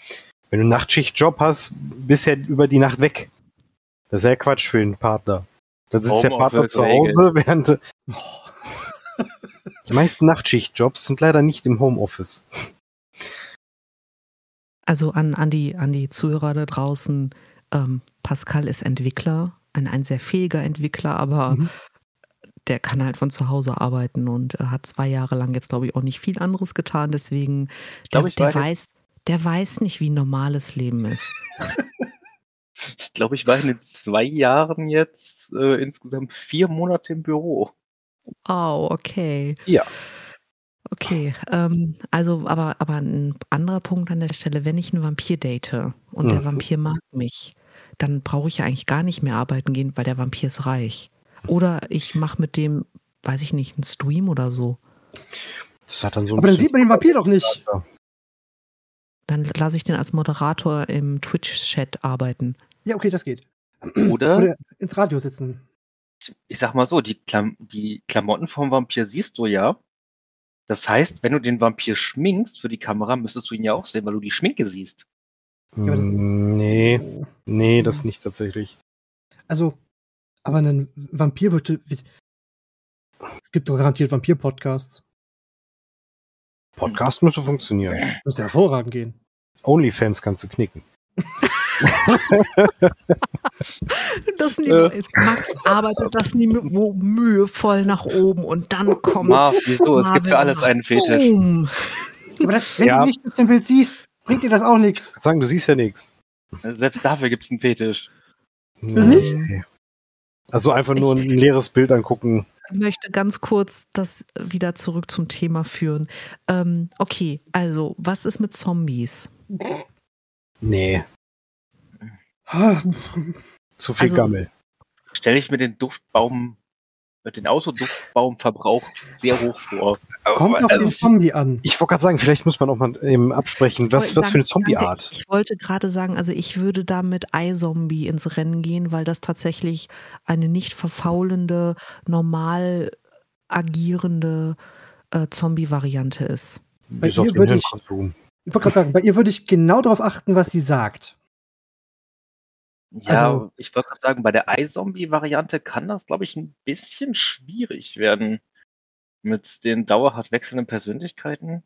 Wenn du einen Nachtschichtjob hast, bist ja über die Nacht weg. Das ist ja Quatsch für den Partner. Dann sitzt der Partner zu Hause, während du- die meisten Nachtschichtjobs sind leider nicht im Homeoffice. Also an, an, die, an die Zuhörer da draußen, ähm, Pascal ist Entwickler, ein, ein sehr fähiger Entwickler, aber Mhm. Der kann halt von zu Hause arbeiten und äh, hat zwei Jahre lang jetzt, glaube ich, auch nicht viel anderes getan. Deswegen, Ich glaube, der, ich, der, weiß, der weiß nicht, wie normales Leben ist. ich glaube, ich war in den zwei Jahren jetzt äh, insgesamt vier Monate im Büro. Oh, okay. Ja. Okay, ähm, also aber, aber ein anderer Punkt an der Stelle, wenn ich einen Vampir date und der Mhm. Vampir mag mich, dann brauche ich ja eigentlich gar nicht mehr arbeiten gehen, weil der Vampir ist reich. Oder ich mache mit dem, weiß ich nicht, einen Stream oder so. Das hat dann so ein Aber dann sieht man den Vampir doch nicht. Dann lasse ich den als Moderator im Twitch-Chat arbeiten. Ja, okay, das geht. Oder, Oder ins Radio sitzen. ich sag mal so, die, Klam die Klamotten vom Vampir siehst du ja. Das heißt, wenn du den Vampir schminkst für die Kamera, müsstest du ihn ja auch sehen, weil du die Schminke siehst. aber das- Mm, Nee, nee, das nicht tatsächlich. Also, aber ein Vampir würde. Es gibt doch garantiert Vampir-Podcasts. Podcast müsste funktionieren. Müsste hervorragend gehen. Onlyfans kannst du knicken. Das Niveau, Max arbeitet das Niveau mühevoll nach oben und dann kommt Marv, wieso? Es gibt Marvin für alles einen Fetisch. Boom. Aber das, wenn Ja. du nicht im Bild siehst, bringt dir das auch nichts. Sagen, du siehst ja nichts. Selbst dafür gibt es einen Fetisch. nicht? Also einfach nur ein leeres Bild angucken. Ich möchte ganz kurz das wieder zurück zum Thema führen. Ähm, okay, also, was ist mit Zombies? Nee, zu viel Also- Gammel. Stelle ich mir den Duftbaum, den Autoduftbaumverbrauch sehr hoch vor. Kommt auf also, den Zombie an. ich wollte gerade sagen, vielleicht muss man auch mal eben absprechen, was, was für eine. Zombie-Art. Ich wollte gerade sagen, also ich würde da mit iZombie ins Rennen gehen, weil das tatsächlich eine nicht verfaulende, normal agierende äh, Zombie-Variante ist. Bei Bis auf ihr den würde ich- Hirnkonsum. Ich wollte gerade sagen, bei ihr würde ich genau darauf achten, was sie sagt. Ja, Also- ich wollte gerade sagen, bei der iZombie-Variante kann das, glaube ich, ein bisschen schwierig werden. Mit den dauerhaft wechselnden Persönlichkeiten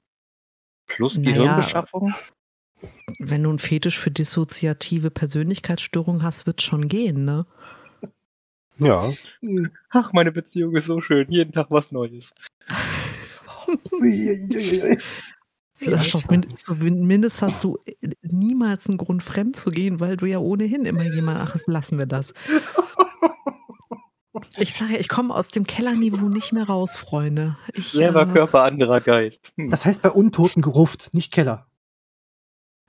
plus Naja, Gehirnbeschaffung. Wenn du einen Fetisch für dissoziative Persönlichkeitsstörungen hast, wird schon gehen, ne? Ja, Ach, meine Beziehung ist so schön. Jeden Tag was Neues. Vielleicht zumindest hast du äh, niemals einen Grund, fremd zu gehen, weil du ja ohnehin immer jemand, ach, lassen wir das. Ich sage ja, ich komme aus dem Kellerniveau nicht mehr raus, Freunde. Ich, Selber äh, Körper, anderer Geist. Hm. Das heißt bei Untoten Gruft, nicht Keller.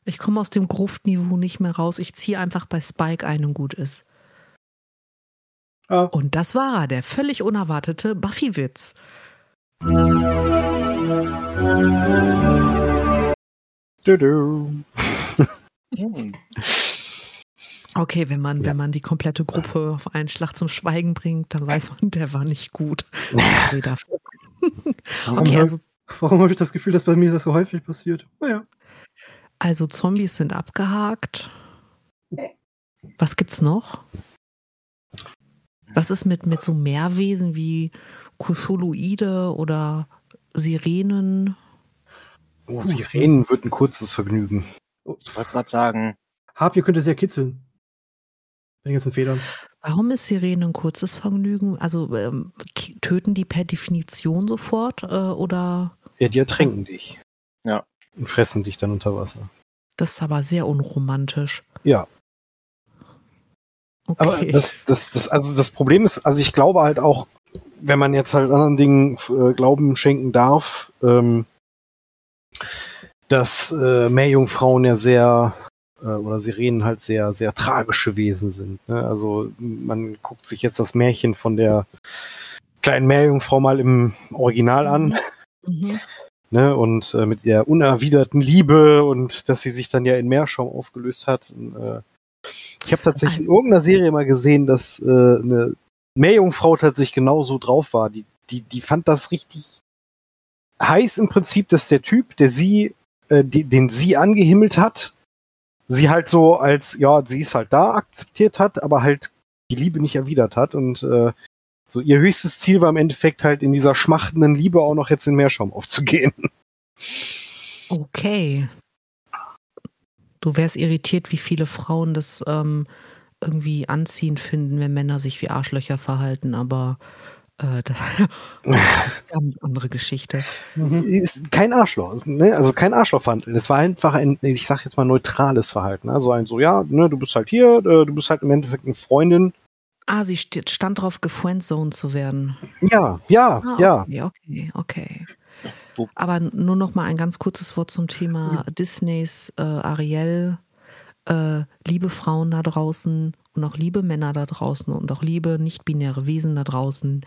ich komme aus dem Gruftniveau nicht mehr raus. Ich ziehe einfach bei Spike ein und gut ist. Ah. Und das war er, der völlig unerwartete Buffy-Witz. Hm. Okay, wenn man, Ja. wenn man die komplette Gruppe auf einen Schlag zum Schweigen bringt, dann weiß man, der war nicht gut. Warum, Okay, also, warum habe ich das Gefühl, dass bei mir das so häufig passiert? Naja. also Zombies sind abgehakt. Was gibt's noch? Was ist mit, mit so Meerwesen wie Cthulhuide oder Sirenen? Oh, Sirenen wird ein kurzes Vergnügen. Ich wollte gerade sagen, Hab, ihr könnt es ja kitzeln. Mit den ganzen Federn. Warum ist Sirene ein kurzes Vergnügen? Also ähm, töten die per Definition sofort äh, oder Ja, die ertränken dich. Ja. Und fressen dich dann unter Wasser. das ist aber sehr unromantisch. Ja. Okay. Aber das, das, das, also das Problem ist, also ich glaube halt auch, wenn man jetzt halt anderen Dingen äh, Glauben schenken darf, ähm, dass äh, Meerjungfrauen ja sehr äh, oder Sirenen halt sehr, sehr tragische Wesen sind. Ne? Also man guckt sich jetzt das Märchen von der kleinen Meerjungfrau mal im Original an. mhm. ne, und äh, mit der unerwiderten Liebe und dass sie sich dann ja in Meerschaum aufgelöst hat. Und, äh, ich habe tatsächlich in irgendeiner Serie mal gesehen, dass äh, eine Meerjungfrau tatsächlich genauso drauf war. Die, die, die fand das richtig heiß im Prinzip, dass der Typ, der sie, äh, die, den sie angehimmelt hat, sie halt so als, ja, sie ist halt da akzeptiert hat, aber halt die Liebe nicht erwidert hat und äh, so ihr höchstes Ziel war im Endeffekt halt in dieser schmachtenden Liebe auch noch jetzt in Meerschaum aufzugehen. Okay. Du wärst irritiert, wie viele Frauen das ähm, irgendwie anziehend finden, wenn Männer sich wie Arschlöcher verhalten, aber äh, das eine ganz andere Geschichte. Mhm. Ist kein Arschloch, ne? also kein Arschlochverhalten. Es war einfach ein, ich sag jetzt mal neutrales Verhalten. Also ein so, ja, ne, du bist halt hier, äh, du bist halt im Endeffekt eine Freundin. Ah, sie st stand drauf, gefriendzoned zu werden. Ja, ja, Ah, ja. Okay, okay, okay. Aber nur noch mal ein ganz kurzes Wort zum Thema Disneys äh, Ariel. Äh, liebe Frauen da draußen und auch liebe Männer da draußen und auch liebe nicht-binäre Wesen da draußen.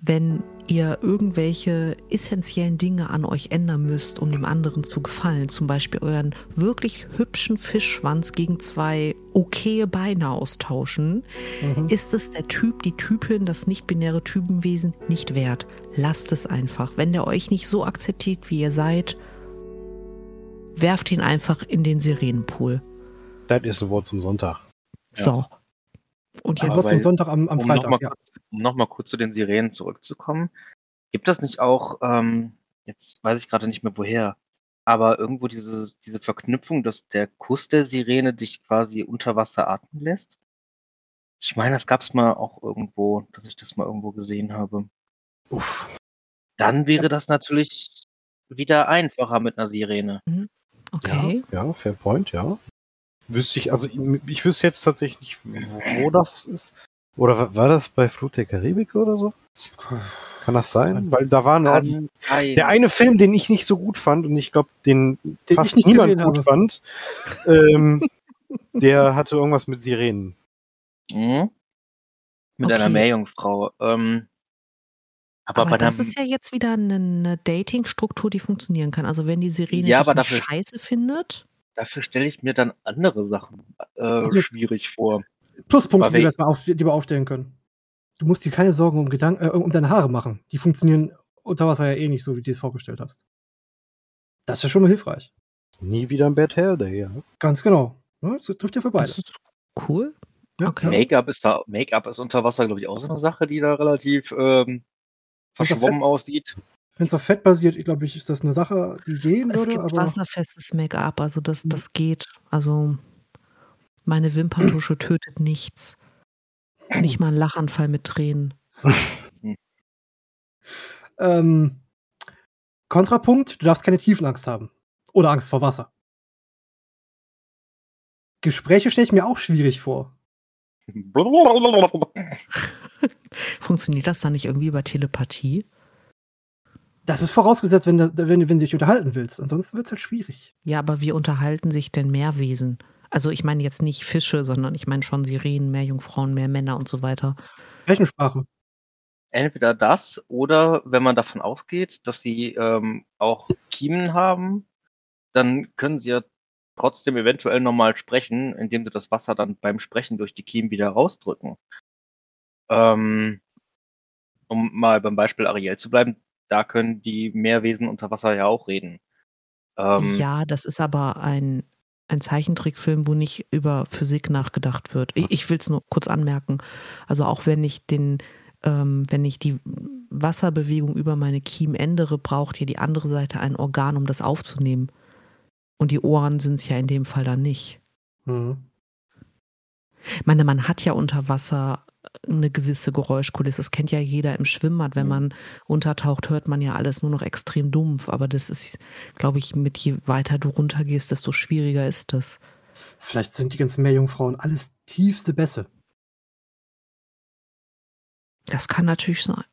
Wenn ihr irgendwelche essentiellen Dinge an euch ändern müsst, um dem anderen zu gefallen, zum Beispiel euren wirklich hübschen Fischschwanz gegen zwei okaye Beine austauschen, Mhm. ist es der Typ, die Typin, das nicht-binäre Typenwesen nicht wert. Lasst es einfach. Wenn der euch nicht so akzeptiert, wie ihr seid, werft ihn einfach in den Sirenenpool. Das ist ein Wort zum Sonntag. Ja. So. Und Aber jetzt bei- am Sonntag am, am um Freitag. nochmal ja. kurz, um noch mal kurz zu den Sirenen zurückzukommen. Gibt das nicht auch, ähm, jetzt weiß ich gerade nicht mehr woher, aber irgendwo diese, diese Verknüpfung, dass der Kuss der Sirene dich quasi unter Wasser atmen lässt? Ich meine, das gab es mal auch irgendwo, dass ich das mal irgendwo gesehen habe. Uff. Dann wäre das natürlich wieder einfacher mit einer Sirene. okay. Ja, fair point, ja. Wüsste ich, also ich, ich wüsste jetzt tatsächlich nicht, wo das ist. Oder wa- war das bei Flut der Karibik oder so? Kann das sein? Weil da waren sein. der eine Film, den ich nicht so gut fand und ich glaube, den, Den fast niemand gut habe. fand, ähm, der hatte irgendwas mit Sirenen. Mhm. Mit einer Okay. Meerjungfrau. Ähm, aber, Aber das einem, ist ja jetzt wieder eine, eine Dating-Struktur, die funktionieren kann. Also wenn die Sirene Ja, dich aber nicht dafür- scheiße findet, dafür stelle ich mir dann andere Sachen äh, Also- schwierig vor. Pluspunkte, die wir, auf, die wir aufstellen können. Du musst dir keine Sorgen um, Gedanken, äh, um deine Haare machen. Die funktionieren unter Wasser ja eh nicht so, wie du es vorgestellt hast. Das ist schon mal hilfreich. Nie wieder ein Bad Hair Day, ja. Ganz genau. Ja, das trifft ja für beide. das ist cool. Ja. Okay. Make-up ist da, Make-up ist unter Wasser, glaube ich, auch so eine Sache, die da relativ ähm, verschwommen aussieht. Wenn es auf Fett basiert, ich glaube, ich, ist das eine Sache, die gehen Es würde. gibt aber wasserfestes Make-up, also das, Mhm. das geht. Also meine Wimperntusche tötet nichts. Nicht mal ein Lachanfall mit Tränen. ähm, Kontrapunkt, du darfst keine Tiefenangst haben. Oder Angst vor Wasser. Gespräche stelle ich mir auch schwierig vor. Funktioniert das dann nicht irgendwie über Telepathie? Das ist vorausgesetzt, wenn, wenn, wenn du dich unterhalten willst. Ansonsten wird es halt schwierig. Ja, aber wie unterhalten sich denn Meerwesen? Also ich meine jetzt nicht Fische, sondern ich meine schon Sirenen, Meerjungfrauen, Meermänner und so weiter. Rechnensprache. Entweder das oder wenn man davon ausgeht, dass sie ähm, auch Kiemen haben, dann können sie ja trotzdem eventuell normal sprechen, indem sie das Wasser dann beim Sprechen durch die Kiemen wieder rausdrücken. Ähm, um mal beim Beispiel Ariel zu bleiben, da können die Meerwesen unter Wasser ja auch reden. Ähm, ja, das ist aber ein, ein Zeichentrickfilm, wo nicht über Physik nachgedacht wird. Ich, ich will es nur kurz anmerken. Also auch wenn ich den, ähm, wenn ich die Wasserbewegung über meine Kiemen ändere, braucht ja die andere Seite ein Organ, um das aufzunehmen. Und die Ohren sind es ja in dem Fall dann nicht. Mhm. Ich meine, man hat ja unter Wasser eine gewisse Geräuschkulisse. Das kennt ja jeder im Schwimmbad. Wenn man untertaucht, hört man ja alles nur noch extrem dumpf. Aber das ist, glaube ich, mit je weiter du runtergehst, desto schwieriger ist das. Vielleicht sind die ganzen Meerjungfrauen alles tiefste Bässe. Das kann natürlich sein.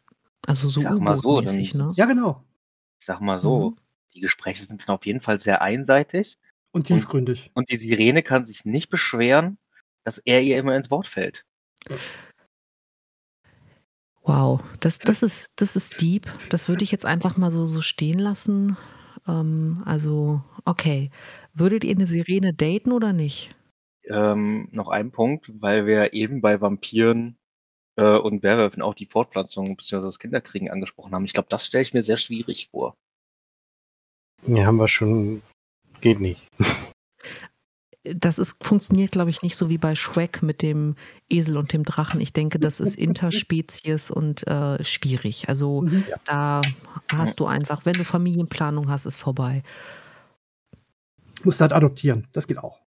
Also so Sag mal so, U-Boot-mäßig, dann- ne? Ja, genau. Ich sag mal so, Mhm. die Gespräche sind dann auf jeden Fall sehr einseitig Und tiefgründig. und die Sirene kann sich nicht beschweren, dass er ihr immer ins Wort fällt. Wow, das, das, ist, das ist deep. Das würde ich jetzt einfach mal so, so stehen lassen. Ähm, also, okay. Würdet ihr eine Sirene daten oder nicht? Ähm, noch ein Punkt, weil wir eben bei Vampiren äh, und Werwölfen auch die Fortpflanzung bzw. das Kinderkriegen angesprochen haben. Ich glaube, das stelle ich mir sehr schwierig vor. Ja, haben wir schon. Geht nicht. Das ist, funktioniert, glaube ich, nicht so wie bei Shrek mit dem Esel und dem Drachen. Ich denke, das ist Interspezies und äh, schwierig. Also Mhm. da hast du einfach, wenn du Familienplanung hast, ist vorbei. Musst halt adoptieren. Das geht auch.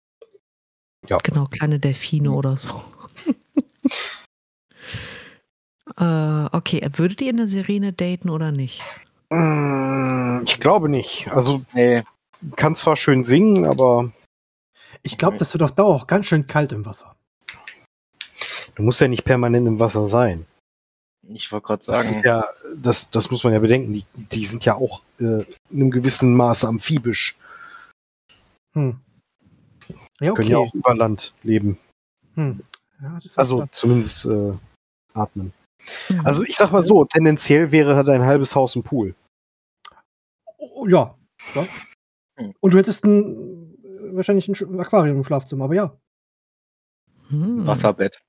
Genau, kleine Delfine oder so. äh, okay, würdet ihr eine Sirene daten oder nicht? Mm, Ich glaube nicht. Also Nee, kann zwar schön singen, aber Ich glaube, Okay. das wird auf Dauer auch ganz schön kalt im Wasser. du musst ja nicht permanent im Wasser sein. ich wollte gerade Das sagen, ist ja, das, das muss man ja bedenken. Die, die sind ja auch äh, in einem gewissen Maße amphibisch. Hm. Ja, Können okay. ja auch über Land leben. Hm. Ja, das ist Also zumindest äh, atmen. Mhm. Also ich sag mal so, tendenziell wäre halt ein halbes Haus ein Pool. Oh, ja. ja. Hm. Und du hättest ein, wahrscheinlich ein Aquarium im Schlafzimmer, aber ja. Hm. Wasserbett.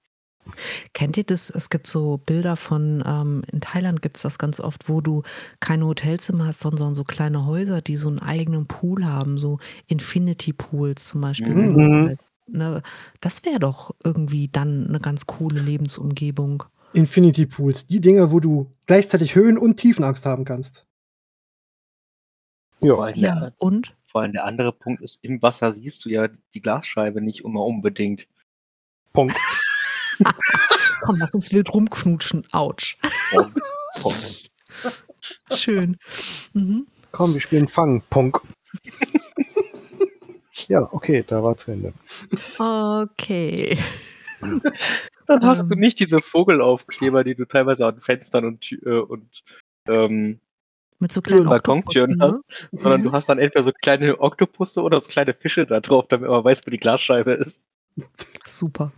Kennt ihr das? Es gibt so Bilder von, ähm, in Thailand gibt es das ganz oft, wo du keine Hotelzimmer hast, sondern so kleine Häuser, die so einen eigenen Pool haben, so Infinity Pools zum Beispiel. Mhm. halt, ne, das wäre doch irgendwie dann eine ganz coole Lebensumgebung. Infinity Pools. Die Dinge, wo du gleichzeitig Höhen- und Tiefenangst haben kannst. Ja. Ja, und? Vor allem der andere Punkt ist, im Wasser siehst du ja die Glasscheibe nicht immer unbedingt. Punkt. Komm, lass uns wild rumknutschen. Autsch. Pom. Schön. Mhm. Komm, wir spielen Fang. Punkt. ja, okay, da war zu Ende. Okay. Dann hast du Ähm. nicht diese Vogelaufkleber, die du teilweise an Fenstern und, äh, und ähm, Mit so kleinen Balkontüren ne? sondern du hast dann entweder so kleine Oktopusse oder so kleine Fische da drauf, damit man weiß, wo die Glasscheibe ist. Super.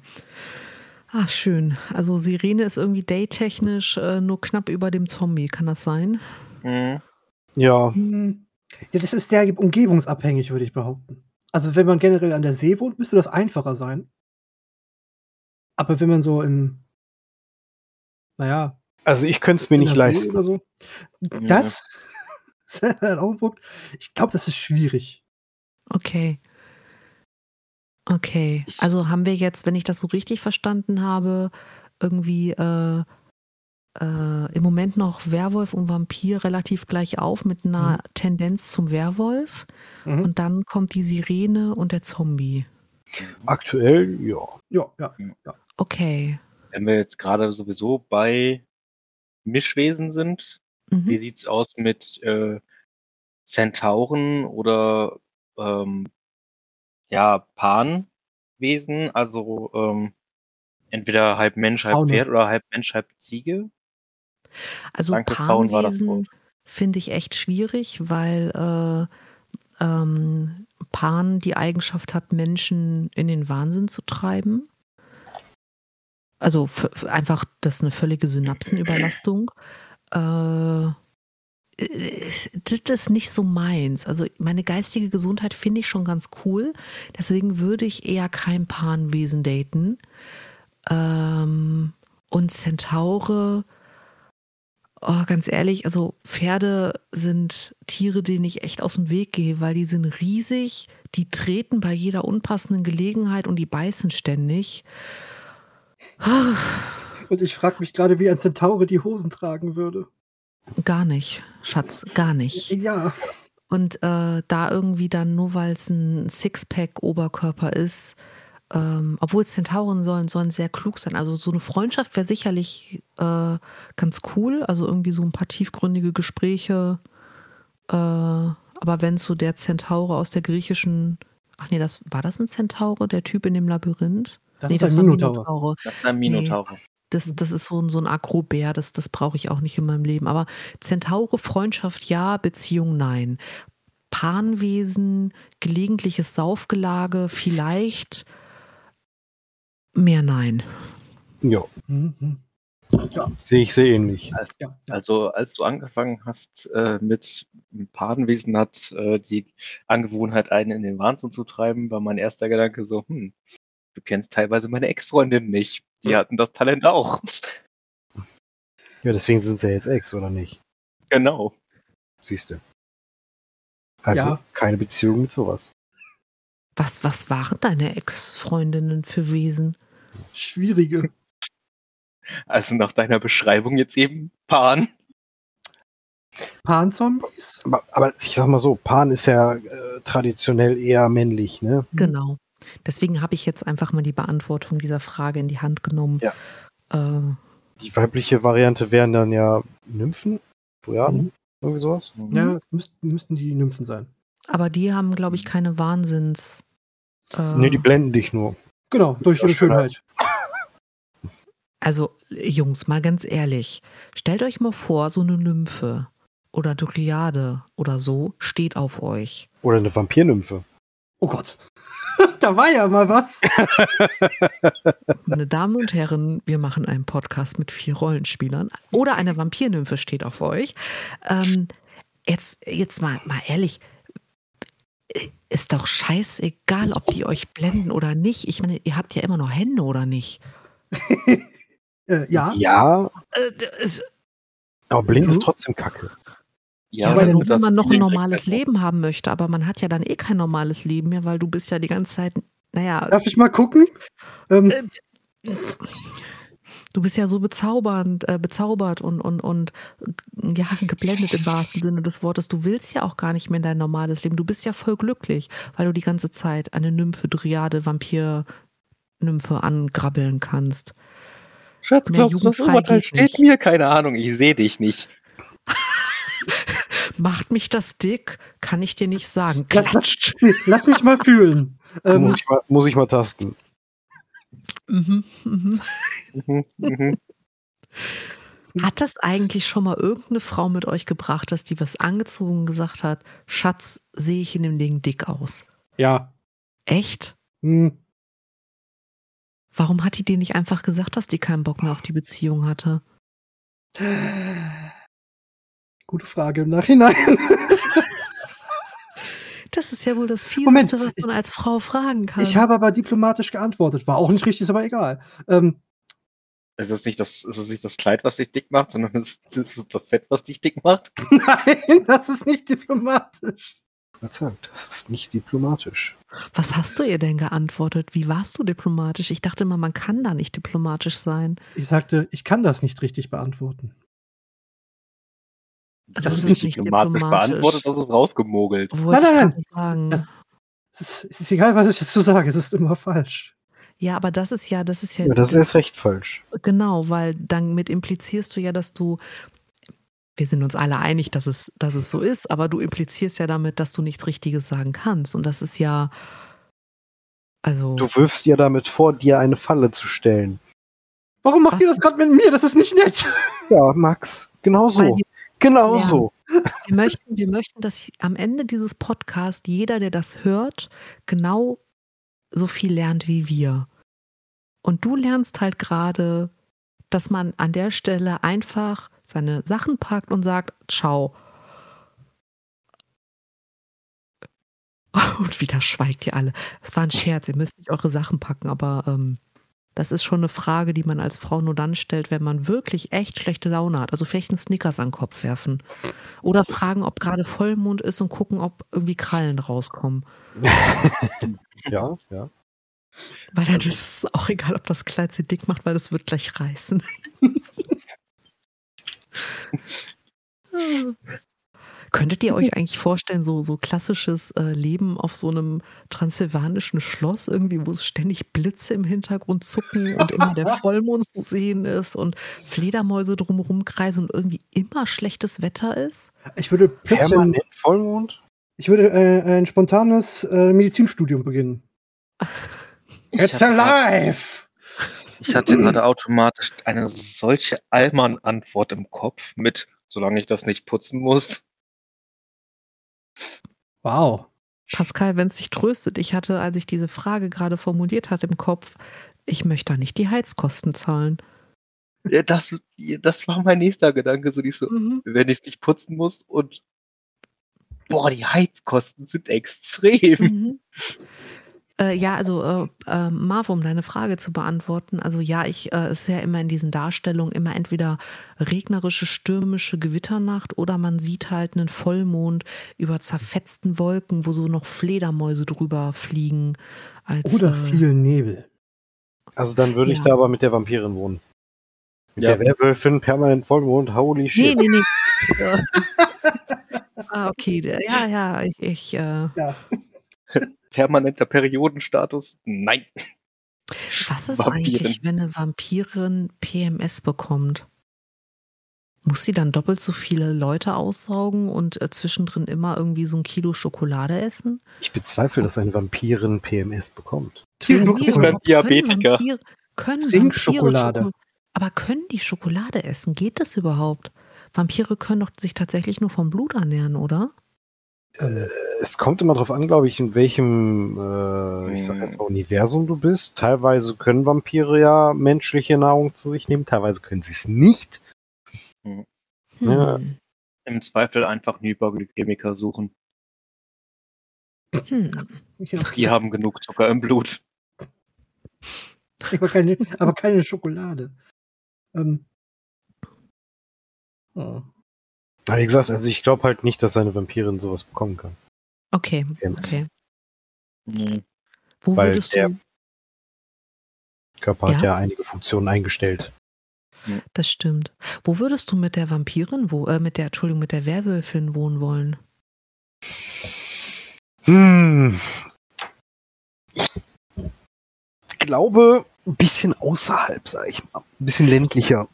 Ah, schön. Also Sirene ist irgendwie datetechnisch äh, nur knapp über dem Zombie. Kann das sein? Mhm. Ja, Hm. Ja, das ist sehr umgebungsabhängig, würde ich behaupten. Also, wenn man generell an der See wohnt, müsste das einfacher sein. Aber wenn man so im, naja, also ich könnte es mir nicht leisten. Oder so, das ist halt auch ein Punkt. Ich glaube, das ist schwierig. Okay. Okay. Also haben wir jetzt, wenn ich das so richtig verstanden habe, irgendwie äh, äh, im Moment noch Werwolf und Vampir relativ gleich auf mit einer Mhm. Tendenz zum Werwolf. Mhm. Und dann kommt die Sirene und der Zombie. Aktuell, ja. ja, ja. Okay. Wenn wir jetzt gerade sowieso bei Mischwesen sind, wie Mhm. sieht's aus mit äh, Zentauren oder ähm, ja, Panwesen, also ähm, entweder halb Mensch, halb Faune. Pferd oder halb Mensch, halb Ziege? Also Danke, Wort. finde ich echt schwierig, weil äh, ähm, Pan die Eigenschaft hat, Menschen in den Wahnsinn zu treiben. Also einfach, das ist eine völlige Synapsenüberlastung. Äh, das ist nicht so meins. Also meine geistige Gesundheit finde ich schon ganz cool. Deswegen würde ich eher kein Panwesen daten. Ähm, und Zentaure, oh, ganz ehrlich, also Pferde sind Tiere, denen ich echt aus dem Weg gehe, weil die sind riesig, die treten bei jeder unpassenden Gelegenheit und die beißen ständig. Und ich frage mich gerade, wie ein Zentaure die Hosen tragen würde. Gar nicht, Schatz, gar nicht. Ja. Und äh, da irgendwie dann, nur weil es ein Sixpack-Oberkörper ist, ähm, obwohl Zentauren sollen, sollen sehr klug sein. Also so eine Freundschaft wäre sicherlich äh, ganz cool. Also irgendwie so ein paar tiefgründige Gespräche. Äh, aber wenn so der Zentaure aus der griechischen, ach nee, das war das ein Zentaure, der Typ in dem Labyrinth? Das nee, ist das. Minotaure. Das ist ein Minotaur. Das, das ist so ein, so ein Akrobär, das, das brauche ich auch nicht in meinem Leben. Aber Zentaure, Freundschaft ja, Beziehung nein. Panwesen, gelegentliches Saufgelage, vielleicht mehr nein. Ja, Mhm. sehe ich sehr ähnlich. Als, Ja, ja. also als du angefangen hast äh, mit Padenwesen hat äh, die Angewohnheit, einen in den Wahnsinn zu treiben, war mein erster Gedanke so, hm, du kennst teilweise meine Ex-Freundin nicht. Die hatten das Talent auch. Ja, deswegen sind sie ja jetzt Ex, oder nicht? genau. Siehst du. Also Ja. keine Beziehung mit sowas. Was, was waren deine Ex-Freundinnen für Wesen? Schwierige. Also nach deiner Beschreibung jetzt eben Pan. Pan-Zombies? Aber, aber ich sag mal so, Pan ist ja äh, traditionell eher männlich, ne? Genau. Deswegen habe ich jetzt einfach mal die Beantwortung dieser Frage in die Hand genommen. Ja. Äh, Die weibliche Variante wären dann ja Nymphen, Dryaden, Mhm. irgendwie sowas. Ja, müssten, müssten die Nymphen sein. aber die haben, glaube ich, keine Wahnsinns. Äh, Nee, die blenden dich nur. Genau, durch ihre Schönheit. Also, Jungs, mal ganz ehrlich, stellt euch mal vor, so eine Nymphe oder Dryade oder so steht auf euch. Oder eine Vampirnymphe. Oh Gott. da war ja mal was. Meine Damen und Herren, wir machen einen Podcast mit vier Rollenspielern. Oder eine Vampirnymphe steht auf euch. Ähm, jetzt, jetzt mal, mal ehrlich. Ist doch scheißegal, ob die euch blenden oder nicht. Ich meine, ihr habt ja immer noch Hände oder nicht. Äh, ja. Ja, Äh, das- aber blind ist trotzdem kacke. Ja, aber aber nur wenn man noch ein normales Leben haben möchte. Aber man hat ja dann eh kein normales Leben mehr, weil du bist ja die ganze Zeit, naja, Darf ich mal gucken? Ähm, Äh, Du bist ja so bezaubernd, äh, bezaubert und, und, und äh, ja, geblendet im wahrsten Sinne des Wortes. Du willst ja auch gar nicht mehr in dein normales Leben. Du bist ja voll glücklich, weil du die ganze Zeit eine Nymphe, Dryade, Vampir, Nymphe angrabbeln kannst. Schatz, Mehr glaubst du, das geht steht nicht. mir? Keine Ahnung, ich sehe dich nicht. Macht mich das dick? Kann ich dir nicht sagen. lass, Klatsch. lass, lass mich mal fühlen. Ähm, muss, ich mal, muss ich mal tasten. Mhm, mhm. Mhm, mhm. Hat das eigentlich schon mal irgendeine Frau mit euch gebracht, dass die was angezogen gesagt hat? Schatz, sehe ich in dem Ding dick aus? ja. Echt? Hm. Warum hat die dir nicht einfach gesagt, dass die keinen Bock mehr auf die Beziehung hatte? Gute Frage im Nachhinein. Das ist ja wohl das Moment, was man als Frau fragen kann. ich habe aber diplomatisch geantwortet. War auch nicht richtig, ist aber egal. Ähm, Es ist nicht das, es ist nicht das Kleid, was dich dick macht, sondern es ist, es ist das Fett, was dich dick macht. nein, das ist nicht diplomatisch. Verzagt, das ist nicht diplomatisch. was hast du ihr denn geantwortet? Wie warst du diplomatisch? Ich dachte immer, man kann da nicht diplomatisch sein. Ich sagte, ich kann das nicht richtig beantworten. Das, ist ist nicht diplomatisch diplomatisch. beantwortet, das ist rausgemogelt. Wollte Nein, ich nein, sagen. Das- Es ist, ist egal, was ich dazu sage, es ist immer falsch. ja, aber das ist ja, das ist ja, Ja, das ist erst recht falsch. genau, weil damit implizierst du ja, dass du wir sind uns alle einig, dass es, dass es so ist, aber du implizierst ja damit, dass du nichts Richtiges sagen kannst. Und das ist ja, also. Du wirfst dir damit vor, dir eine Falle zu stellen. Warum macht Was? ihr das gerade mit mir? Das ist nicht nett. Ja, Max, genau Weil so. die- Genau Ja. so. Wir möchten, wir möchten, dass am Ende dieses Podcasts jeder, der das hört, genau so viel lernt wie wir. Und du lernst halt gerade, dass man an der Stelle einfach seine Sachen packt und sagt, ciao. Und wieder schweigt ihr alle. Es war ein Scherz, ihr müsst nicht eure Sachen packen, aber ähm, das ist schon eine Frage, die man als Frau nur dann stellt, wenn man wirklich echt schlechte Laune hat. Also vielleicht einen Snickers an den Kopf werfen. Oder fragen, ob gerade Vollmond ist und gucken, ob irgendwie Krallen rauskommen. Ja, ja. Weil dann ist es auch egal, ob das Kleid sie dick macht, weil das wird gleich reißen. Könntet ihr euch eigentlich vorstellen, so, so klassisches äh, Leben auf so einem transsilvanischen Schloss, irgendwie, wo es ständig Blitze im Hintergrund zucken und immer der Vollmond zu sehen ist und Fledermäuse drumherum kreisen und irgendwie immer schlechtes Wetter ist? Ich würde plötzlich ein, Permanent Vollmond? ich würde äh, ein spontanes äh, Medizinstudium beginnen. Ich It's alive! Ich hatte gerade automatisch eine solche Allmann-Antwort im Kopf mit, solange ich das nicht putzen muss. Wow. Pascal, wenn es dich tröstet, ich hatte, als ich diese Frage gerade formuliert hatte im Kopf, ich möchte da nicht die Heizkosten zahlen. Ja, das, das war mein nächster Gedanke, so so, Mhm. wenn ich es nicht putzen muss und boah, die Heizkosten sind extrem. Mhm. Äh, ja, also äh, äh, Marv, um deine Frage zu beantworten, also ja, ich äh, ist ja immer in diesen Darstellungen immer entweder regnerische, stürmische Gewitternacht oder man sieht halt einen Vollmond über zerfetzten Wolken, wo so noch Fledermäuse drüber fliegen. Als, Oder äh, viel Nebel. Also dann würde ich Ja. da aber mit der Vampirin wohnen. Mit Ja. der Werwölfin permanent Vollmond, holy Nee, shit. nee, nee. Ja. ah, okay, ja, ja, ich, ich äh, Ja. Permanenter Periodenstatus? Nein. Was ist Vampirin. eigentlich, wenn eine Vampirin PMS bekommt? Muss sie dann doppelt so viele Leute aussaugen und äh, zwischendrin immer irgendwie so ein Kilo Schokolade essen? Ich bezweifle, dass eine Vampirin PMS bekommt. Die sucht sich aber dann können Diabetiker. Vampir- Können. Vampire Schoko- aber können die Schokolade essen? Geht das überhaupt? Vampire können doch sich tatsächlich nur vom Blut ernähren, oder? Äh, es kommt immer darauf an, glaube ich, in welchem, äh, ich sag Hm. jetzt mal, Universum du bist. Teilweise können Vampire ja menschliche Nahrung zu sich nehmen, teilweise können sie es nicht. Hm. Ja. Im Zweifel einfach einen Hyperglykämiker suchen. Hm. Die haben genug Zucker im Blut. Aber keine, aber keine Schokolade. Ähm. Oh. Aber wie gesagt, also ich glaube halt nicht, dass eine Vampirin sowas bekommen kann. Okay, PMS. okay. Nee. Wo Weil würdest der- du, Körper hat Ja. ja einige Funktionen eingestellt. das stimmt. Wo würdest du mit der Vampirin, wo, äh, mit der, Entschuldigung, mit der Werwölfin wohnen wollen? Hm. Ich glaube, ein bisschen außerhalb, sag ich mal. Ein bisschen ländlicher.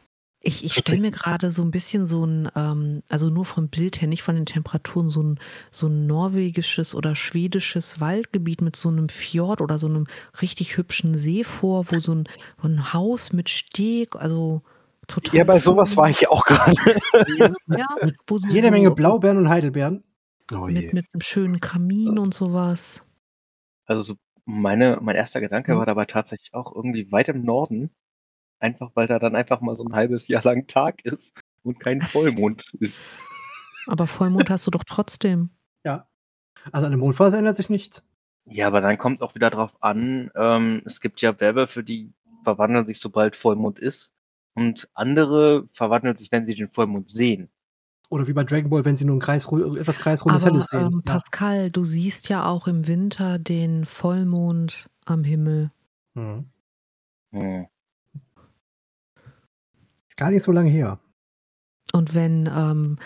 Ich, ich stelle mir gerade so ein bisschen so ein, ähm, also nur vom Bild her, nicht von den Temperaturen, so ein, so ein norwegisches oder schwedisches Waldgebiet mit so einem Fjord oder so einem richtig hübschen See vor, wo so ein, so ein Haus mit Steg, also total. Ja, bei sowas war ich auch gerade. Ja, wo so, Jede Menge Blaubeeren und Heidelbeeren. Oh je. Mit, mit einem schönen Kamin und sowas. Also so meine, mein erster Gedanke Mhm. war dabei tatsächlich auch irgendwie weit im Norden. Einfach weil da dann einfach mal so ein halbes Jahr lang Tag ist und kein Vollmond ist. Aber Vollmond hast du doch trotzdem. Ja. Also an der Mondphase ändert sich nichts. Ja, aber dann kommt auch wieder drauf an, ähm, es gibt ja Werwölfe, die verwandeln sich, sobald Vollmond ist. Und andere verwandeln sich, wenn sie den Vollmond sehen. Oder wie bei Dragon Ball, wenn sie nur ein Kreis, etwas kreisrundes Helles sehen. ähm, ja. Pascal, du siehst ja auch im Winter den Vollmond am Himmel. Mhm. Hm. Ist gar nicht so lange her. Und wenn ähm,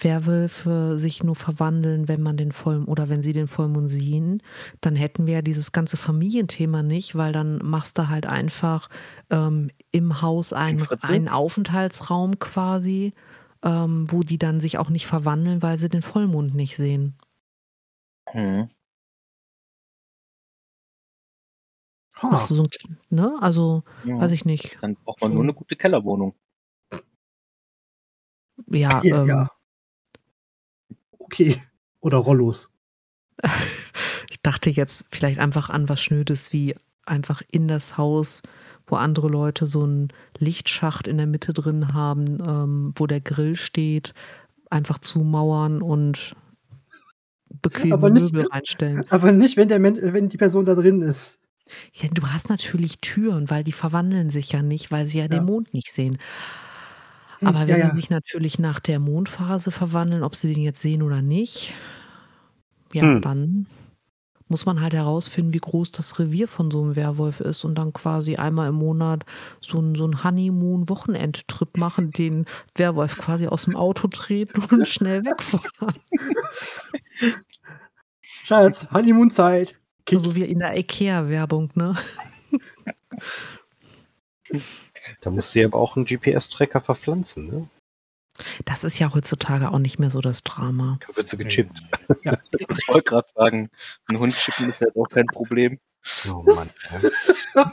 Werwölfe sich nur verwandeln, wenn man den Vollmond oder wenn sie den Vollmond sehen, dann hätten wir ja dieses ganze Familienthema nicht, weil dann machst du halt einfach ähm, im Haus einen, einen Aufenthaltsraum quasi, ähm, wo die dann sich auch nicht verwandeln, weil sie den Vollmond nicht sehen. Hm. Machst du so ein, ne? Also, Ja. weiß ich nicht. Dann braucht man So. nur eine gute Kellerwohnung. Ja, ja, ähm, ja. Okay. Oder Rollos. Ich dachte jetzt vielleicht einfach an was Schnödes wie einfach in das Haus, wo andere Leute so einen Lichtschacht in der Mitte drin haben, ähm, wo der Grill steht, einfach zumauern und bequeme Aber nicht- Möbel reinstellen. Aber nicht, wenn, der wenn die Person da drin ist. Ja, du hast natürlich Türen, weil die verwandeln sich ja nicht, weil sie ja, den Ja. Mond nicht sehen. Hm, Aber wenn ja. die sich natürlich nach der Mondphase verwandeln, ob sie den jetzt sehen oder nicht, ja, Hm. dann muss man halt herausfinden, wie groß das Revier von so einem Werwolf ist und dann quasi einmal im Monat so einen, so einen Honeymoon-Wochenendtrip machen, den Werwolf quasi aus dem Auto treten und schnell wegfahren. Schatz, Honeymoon-Zeit. So also wie in der IKEA-Werbung, ne? Da muss sie aber auch einen GPS-Tracker verpflanzen, ne? Das ist ja heutzutage auch nicht mehr so das Drama. Da wird sie gechippt. Ja, ich wollte gerade sagen, ein Hund chippen ist ja auch kein Problem. Oh Mann.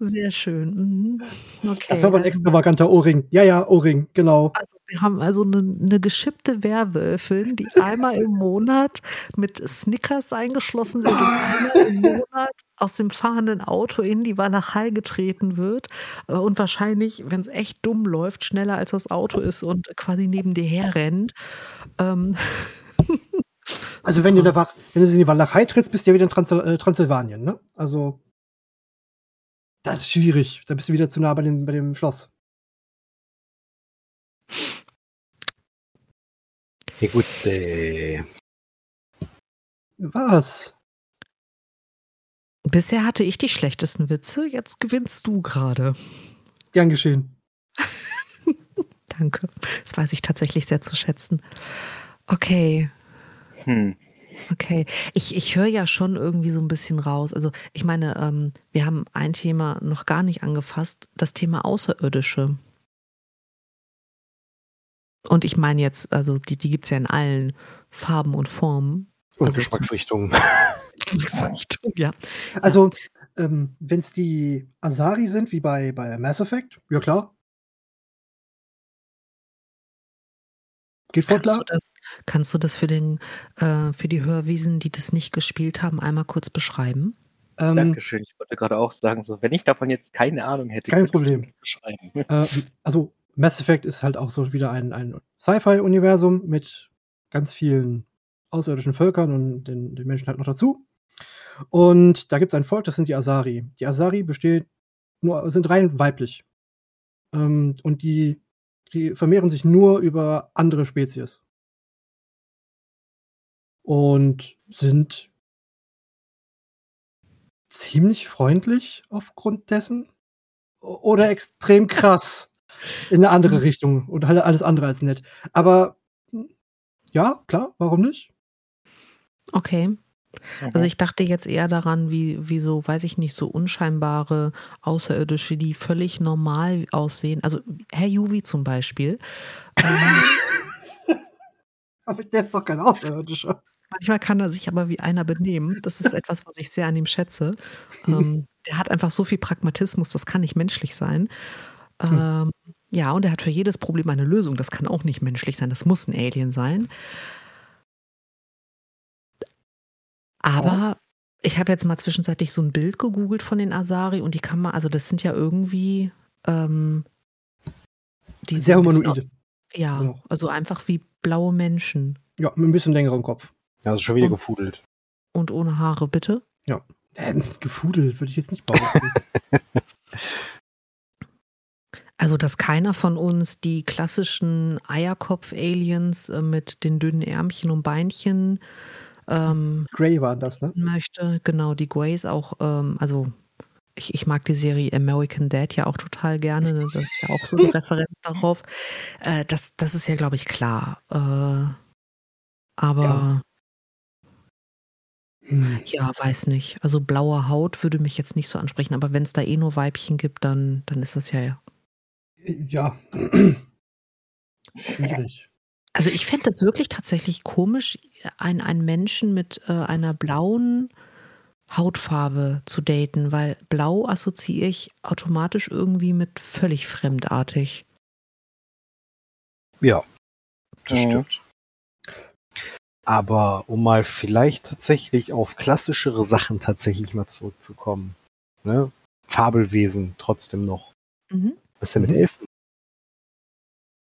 Sehr schön. Mhm. Okay, das ist aber ein also, extravaganter Ohrring. Ja, ja, Ohrring, genau. Also wir haben also eine, eine geschippte Werwölfin, die einmal im Monat mit Snickers eingeschlossen wird und einmal im Monat aus dem fahrenden Auto in die Walachei getreten wird äh, und wahrscheinlich, wenn es echt dumm läuft, schneller als das Auto ist und quasi neben dir herrennt. Ähm. Also wenn du, da, wenn du in die Walachei trittst, bist du ja wieder in Transsil äh, Transsilvanien, ne? Also das ist schwierig. Da bist du wieder zu nah bei dem, bei dem Schloss. Ja, gut, äh. Was? Bisher hatte ich die schlechtesten Witze, jetzt gewinnst du gerade. Gern geschehen. Danke. Das weiß ich tatsächlich sehr zu schätzen. Okay. Hm. Okay, ich, ich höre ja schon irgendwie so ein bisschen raus. Also ich meine, ähm, wir haben ein Thema noch gar nicht angefasst, das Thema Außerirdische. Und ich meine jetzt, also die, die gibt es ja in allen Farben und Formen. Und also Geschmacksrichtungen. Geschmacksrichtung, ja. Also, ähm, wenn es die Asari sind, wie bei, bei Mass Effect, ja klar, Geht voll kannst klar. Du das, kannst du das für, den, äh, für die Hörwiesen, die das nicht gespielt haben, einmal kurz beschreiben? Ähm, Dankeschön. Ich wollte gerade auch sagen, so, wenn ich davon jetzt keine Ahnung hätte, kein Problem. beschreiben. Äh, also Mass Effect ist halt auch so wieder ein, ein Sci-Fi-Universum mit ganz vielen außerirdischen Völkern und den, den Menschen halt noch dazu. Und da gibt es ein Volk, das sind die Asari. Die Asari besteht nur, sind rein weiblich. Ähm, und die die vermehren sich nur über andere Spezies. Und sind ziemlich freundlich aufgrund dessen. Oder extrem krass in eine andere Richtung. Und alles andere als nett. Aber ja, klar, warum nicht? Okay. Also ich dachte jetzt eher daran, wie, wie so, weiß ich nicht, so unscheinbare Außerirdische, die völlig normal aussehen. Also Herr Juvi zum Beispiel. Aber der ist doch kein Außerirdischer. Manchmal kann er sich aber wie einer benehmen. Das ist etwas, was ich sehr an ihm schätze. Ähm, der hat einfach so viel Pragmatismus, das kann nicht menschlich sein. Hm. Ähm, ja, und er hat für jedes Problem eine Lösung. Das kann auch nicht menschlich sein. Das muss ein Alien sein. Aber ja. ich habe jetzt mal zwischenzeitlich so ein Bild gegoogelt von den Asari und die kann man, also das sind ja irgendwie ähm, die sehr humanoide. Ja, genau. also einfach wie blaue Menschen. Ja, mit ein bisschen längerem Kopf. Ja, also schon wieder und, gefudelt. Und ohne Haare, bitte? Ja. Ähm, gefudelt würde ich jetzt nicht behaupten. Also, dass keiner von uns die klassischen Eierkopf-Aliens äh, mit den dünnen Ärmchen und Beinchen ähm, Grey war das, ne? Möchte, genau, die Greys auch, ähm, also ich, ich, mag die Serie American Dad ja auch total gerne. Ne? Das ist ja auch so eine Referenz darauf. Äh, das, das ist ja, glaube ich, klar. Äh, aber ja. Hm. ja. weiß nicht. Also blaue Haut würde mich jetzt nicht so ansprechen, aber wenn es da eh nur Weibchen gibt, dann, dann ist das ja ja. Ja. Schwierig. Also ich fände das wirklich tatsächlich komisch, einen, einen Menschen mit äh, einer blauen Hautfarbe zu daten, weil blau assoziiere ich automatisch irgendwie mit völlig fremdartig. Ja, das ja. stimmt. Aber um mal vielleicht tatsächlich auf klassischere Sachen tatsächlich mal zurückzukommen. Ne? Fabelwesen trotzdem noch. Mhm. Was ist denn mit mhm. Elfen?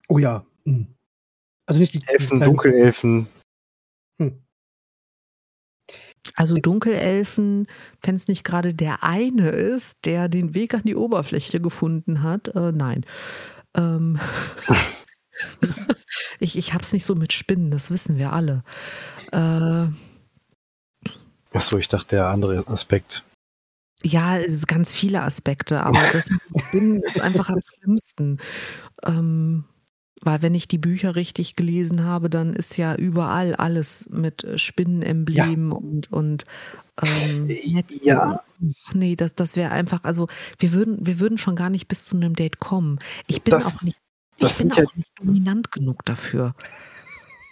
Oh ja. Mhm. Also nicht die Elfen, Dunkelelfen. Hm. Also Dunkelelfen, wenn es nicht gerade der eine ist, der den Weg an die Oberfläche gefunden hat, äh, nein. Ähm, ich ich habe es nicht so mit Spinnen, das wissen wir alle. Äh, Achso, ich dachte, der andere Aspekt. Ja, es ist ganz viele Aspekte, aber das mit Spinnen ist einfach am schlimmsten. Ähm, weil wenn ich die Bücher richtig gelesen habe, dann ist ja überall alles mit äh, Spinnenemblemen und, und ähm, Netzen. Ja. Ach, nee, das, das wäre einfach, also wir würden, wir würden schon gar nicht bis zu einem Date kommen. Ich bin Das- auch nicht, ich bin sind ja- auch nicht dominant genug dafür.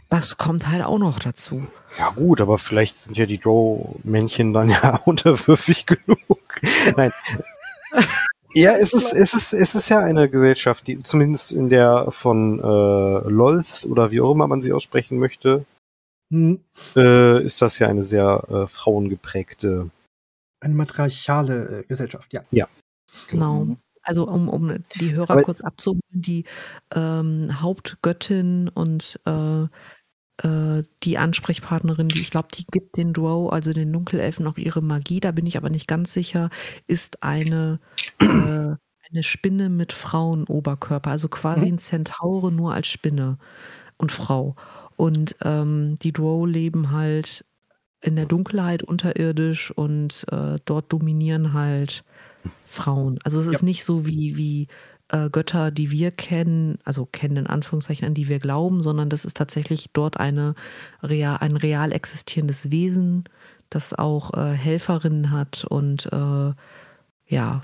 Das kommt halt auch noch dazu. Ja gut, aber vielleicht sind ja die Drow-Männchen dann ja unterwürfig genug. Nein. Ja, es ist, es ist, es ist ja eine Gesellschaft, die zumindest in der von äh, Lolth oder wie auch immer man sie aussprechen möchte, Hm, äh, ist das ja eine sehr äh, frauengeprägte. eine matriarchale äh, Gesellschaft, ja. Genau. Also um, um die Hörer Aber- kurz abzuholen, die ähm, Hauptgöttin und äh, äh, die Ansprechpartnerin, die ich glaube, die gibt den Drow, also den Dunkelelfen, auch ihre Magie, da bin ich aber nicht ganz sicher, ist eine, äh, eine Spinne mit Frauenoberkörper, also quasi ein Zentaure nur als Spinne und Frau. Und ähm, die Drow leben halt in der Dunkelheit unterirdisch und äh, dort dominieren halt Frauen. Also es ist nicht so wie, wie äh, Götter, die wir kennen, also kennen in Anführungszeichen, an die wir glauben, sondern das ist tatsächlich dort eine real, ein real existierendes Wesen, das auch äh, Helferinnen hat und äh, ja,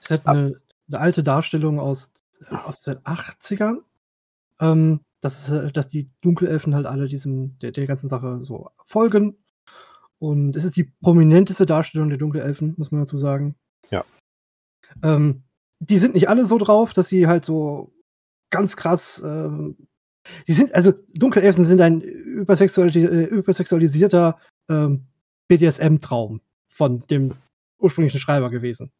Es ist halt eine, eine alte Darstellung aus, aus den 80ern, ähm, dass, dass die Dunkelelfen halt alle diesem, der, der ganzen Sache so folgen. Und es ist die prominenteste Darstellung der Dunkelelfen, muss man dazu sagen. Ja. Ähm, die sind nicht alle so drauf, dass sie halt so ganz krass. Ähm, die sind, also Dunkelelfen sind ein übersexuali äh, übersexualisierter ähm, BDSM-Traum von dem ursprünglichen Schreiber gewesen.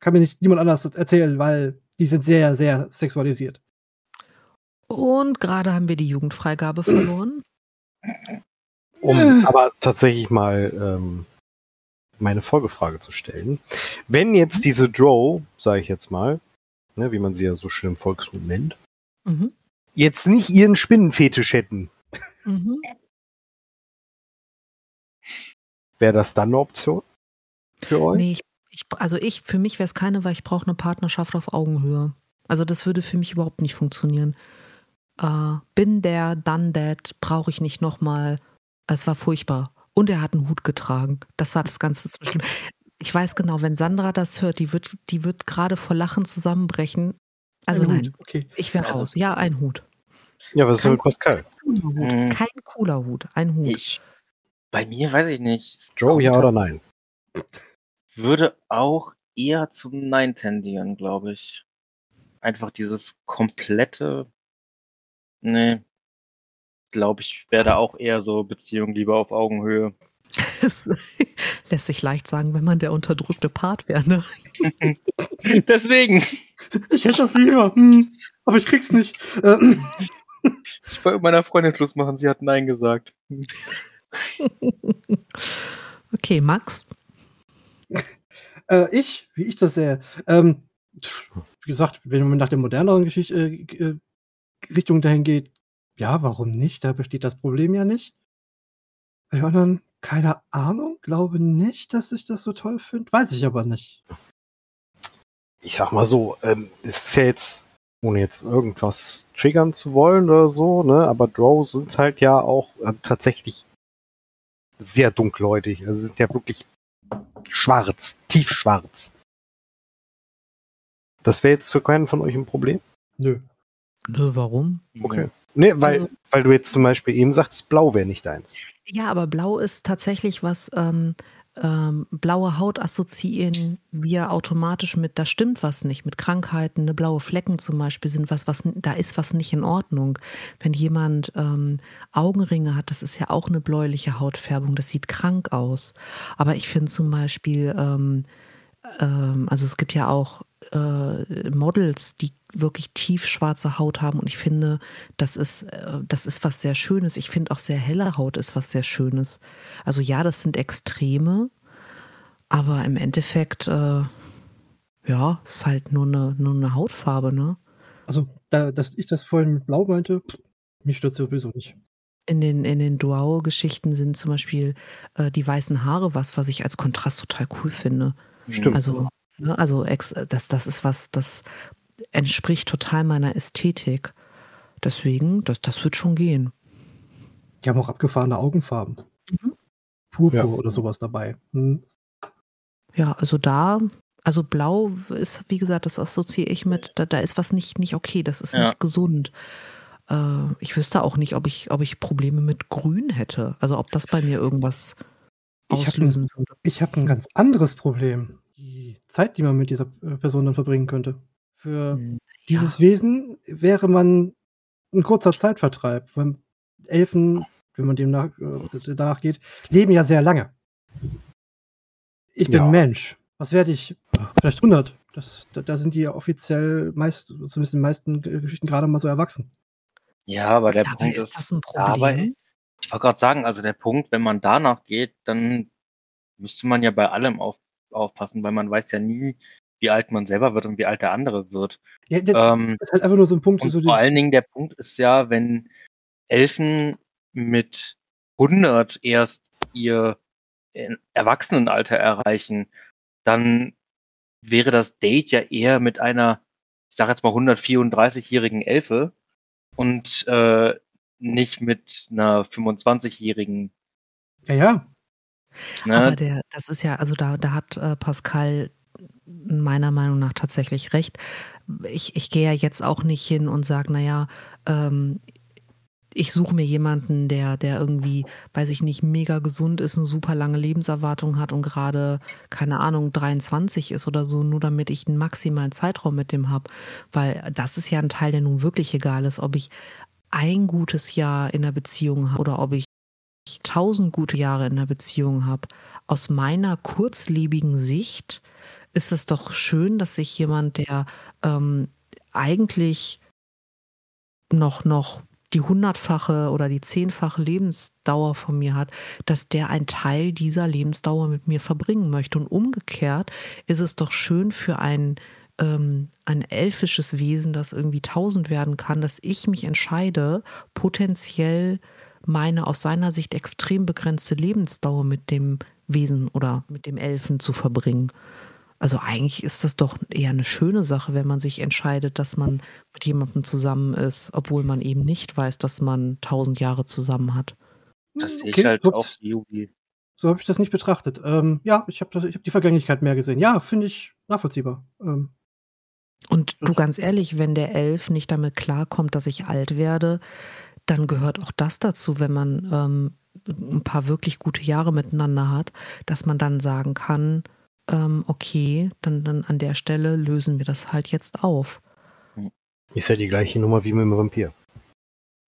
Kann mir nicht niemand anders erzählen, weil die sind sehr, sehr sexualisiert. und gerade haben wir die Jugendfreigabe verloren. Um aber tatsächlich mal ähm, meine Folgefrage zu stellen. Wenn jetzt diese Drow, sage ich jetzt mal, ne, wie man sie ja so schön im Volksmund nennt, Mhm. jetzt nicht ihren Spinnenfetisch hätten, Mhm. wäre das dann eine Option für euch? Nee, ich, ich, also ich, für mich wäre es keine, weil ich brauche eine Partnerschaft auf Augenhöhe. Also das würde für mich überhaupt nicht funktionieren. Äh, bin der, done that, brauche ich nicht nochmal. Es war furchtbar. Und er hat einen Hut getragen. Das war das Ganze zu schlimm. Ich weiß genau, wenn Sandra das hört, die wird, die wird gerade vor Lachen zusammenbrechen. Also Ein nein, Okay. ich wäre Also- raus. Ja, ein Hut. Ja, was soll Kein- Pascal? Cooler Hut. Mhm. Kein cooler Hut, ein Hut. Ich, bei mir weiß ich nicht. Drow, ja oder nein? Würde auch eher zum Nein tendieren, glaube ich. Einfach dieses komplette. Nee. Glaube ich, wäre da auch eher so Beziehung lieber auf Augenhöhe. Das lässt sich leicht sagen, wenn man der unterdrückte Part wäre. Ne? Deswegen. Ich hätte das lieber, hm, aber ich krieg's nicht. Äh, Ich wollte mit meiner Freundin Schluss machen, sie hat Nein gesagt. Okay, Max. äh, ich, wie ich das sehe, ähm, wie gesagt, wenn man nach der moderneren Geschichte, äh, äh, Richtung dahin geht, ja, warum nicht? Da besteht das Problem ja nicht. Bei anderen, keine Ahnung, glaube nicht, dass ich das so toll finde. Weiß ich aber nicht. Ich sag mal so, ähm, es ist ja jetzt, ohne jetzt irgendwas triggern zu wollen oder so, ne, aber Drow sind halt ja auch also tatsächlich sehr dunkelhäutig. Also sie sind ja wirklich schwarz, tiefschwarz. Das wäre jetzt für keinen von euch ein Problem? Nö. Nö, warum? Okay. Nee, weil, Also- weil du jetzt zum Beispiel eben sagtest, blau wäre nicht deins. Ja, aber blau ist tatsächlich was, ähm, ähm, blaue Haut assoziieren wir automatisch mit, da stimmt was nicht, mit Krankheiten, ne, blaue Flecken zum Beispiel sind was, was, da ist was nicht in Ordnung. Wenn jemand ähm, Augenringe hat, das ist ja auch eine bläuliche Hautfärbung, das sieht krank aus. Aber ich finde zum Beispiel, ähm, ähm, also es gibt ja auch äh, Models, die wirklich tiefschwarze Haut haben und ich finde, das ist, äh, das ist was sehr Schönes. Ich finde auch sehr helle Haut ist was sehr Schönes. Also ja, das sind Extreme, aber im Endeffekt, äh, ja, ist halt nur eine, nur eine Hautfarbe, ne? Also, da, dass ich das vorhin mit Blau meinte, mich stört sowieso nicht. In den, in den Duao-Geschichten sind zum Beispiel äh, die weißen Haare was, was ich als Kontrast total cool finde. Stimmt. Also, ne, also das, das ist was, das entspricht total meiner Ästhetik. Deswegen, das, das wird schon gehen. Die haben auch abgefahrene Augenfarben. Mhm. Purpur Ja. oder sowas dabei. Hm. Ja, also da, also blau ist, wie gesagt, das assoziiere ich mit, da, da ist was nicht, nicht okay, das ist Ja. nicht gesund. Äh, ich wüsste auch nicht, ob ich, ob ich Probleme mit Grün hätte. Also ob das bei mir irgendwas Ich hab auslösen würde. Ich habe ein ganz anderes Problem. Die Zeit, die man mit dieser äh, Person dann verbringen könnte. Für Hm, dieses Wesen wäre man ein kurzer Zeitvertreib. Weil Elfen, wenn man dem nach, äh, danach geht, leben ja sehr lange. Ich bin Ja. Mensch. Was werde ich? Vielleicht 100. Das, da, da sind die ja offiziell meist, zumindest in den meisten Geschichten gerade mal so erwachsen. Ja, aber der Aber Punkt ist ist, das ein Ja, aber Problem? ich wollte gerade sagen, also der Punkt, wenn man danach geht, dann müsste man ja bei allem auf, aufpassen, weil man weiß ja nie, wie alt man selber wird und wie alt der andere wird. Ja, das Ähm, ist halt einfach nur so ein Punkt. so vor allen Dingen der Punkt ist ja, wenn Elfen mit 100 erst ihr äh, Erwachsenenalter erreichen, dann wäre das Date ja eher mit einer, ich sage jetzt mal 134-jährigen Elfe und äh, nicht mit einer 25-jährigen. ja, ja. Ne? Aber der, das ist ja, also da, da hat äh, Pascal meiner Meinung nach tatsächlich recht. Ich, ich gehe ja jetzt auch nicht hin und sage, naja, ähm, ich suche mir jemanden, der, der irgendwie, weiß ich nicht, mega gesund ist, eine super lange Lebenserwartung hat und gerade, keine Ahnung, 23 ist oder so, nur damit ich einen maximalen Zeitraum mit dem habe. Weil das ist ja ein Teil, der nun wirklich egal ist, ob ich ein gutes Jahr in der Beziehung habe oder ob ich tausend gute Jahre in der Beziehung habe. Aus meiner kurzlebigen Sicht ist es doch schön, dass sich jemand, der ähm, eigentlich noch, noch die hundertfache oder die zehnfache Lebensdauer von mir hat, dass der einen Teil dieser Lebensdauer mit mir verbringen möchte. Und umgekehrt ist es doch schön für ein, ähm, ein elfisches Wesen, das irgendwie tausend werden kann, dass ich mich entscheide, potenziell meine aus seiner Sicht extrem begrenzte Lebensdauer mit dem Wesen oder mit dem Elfen zu verbringen. Also eigentlich ist das doch eher eine schöne Sache, wenn man sich entscheidet, dass man mit jemandem zusammen ist, obwohl man eben nicht weiß, dass man tausend Jahre zusammen hat. Das sehe Okay, ich halt so- auch Yugi. So habe ich das nicht betrachtet. Ähm, ja, ich habe hab die Vergänglichkeit mehr gesehen. Ja, finde ich nachvollziehbar. Ähm, Und du ganz ehrlich, wenn der Elf nicht damit klarkommt, dass ich alt werde, dann gehört auch das dazu, wenn man ähm, ein paar wirklich gute Jahre miteinander hat, dass man dann sagen kann, ähm, okay, dann, dann an der Stelle lösen wir das halt jetzt auf. Ist ja die gleiche Nummer wie mit dem Vampir.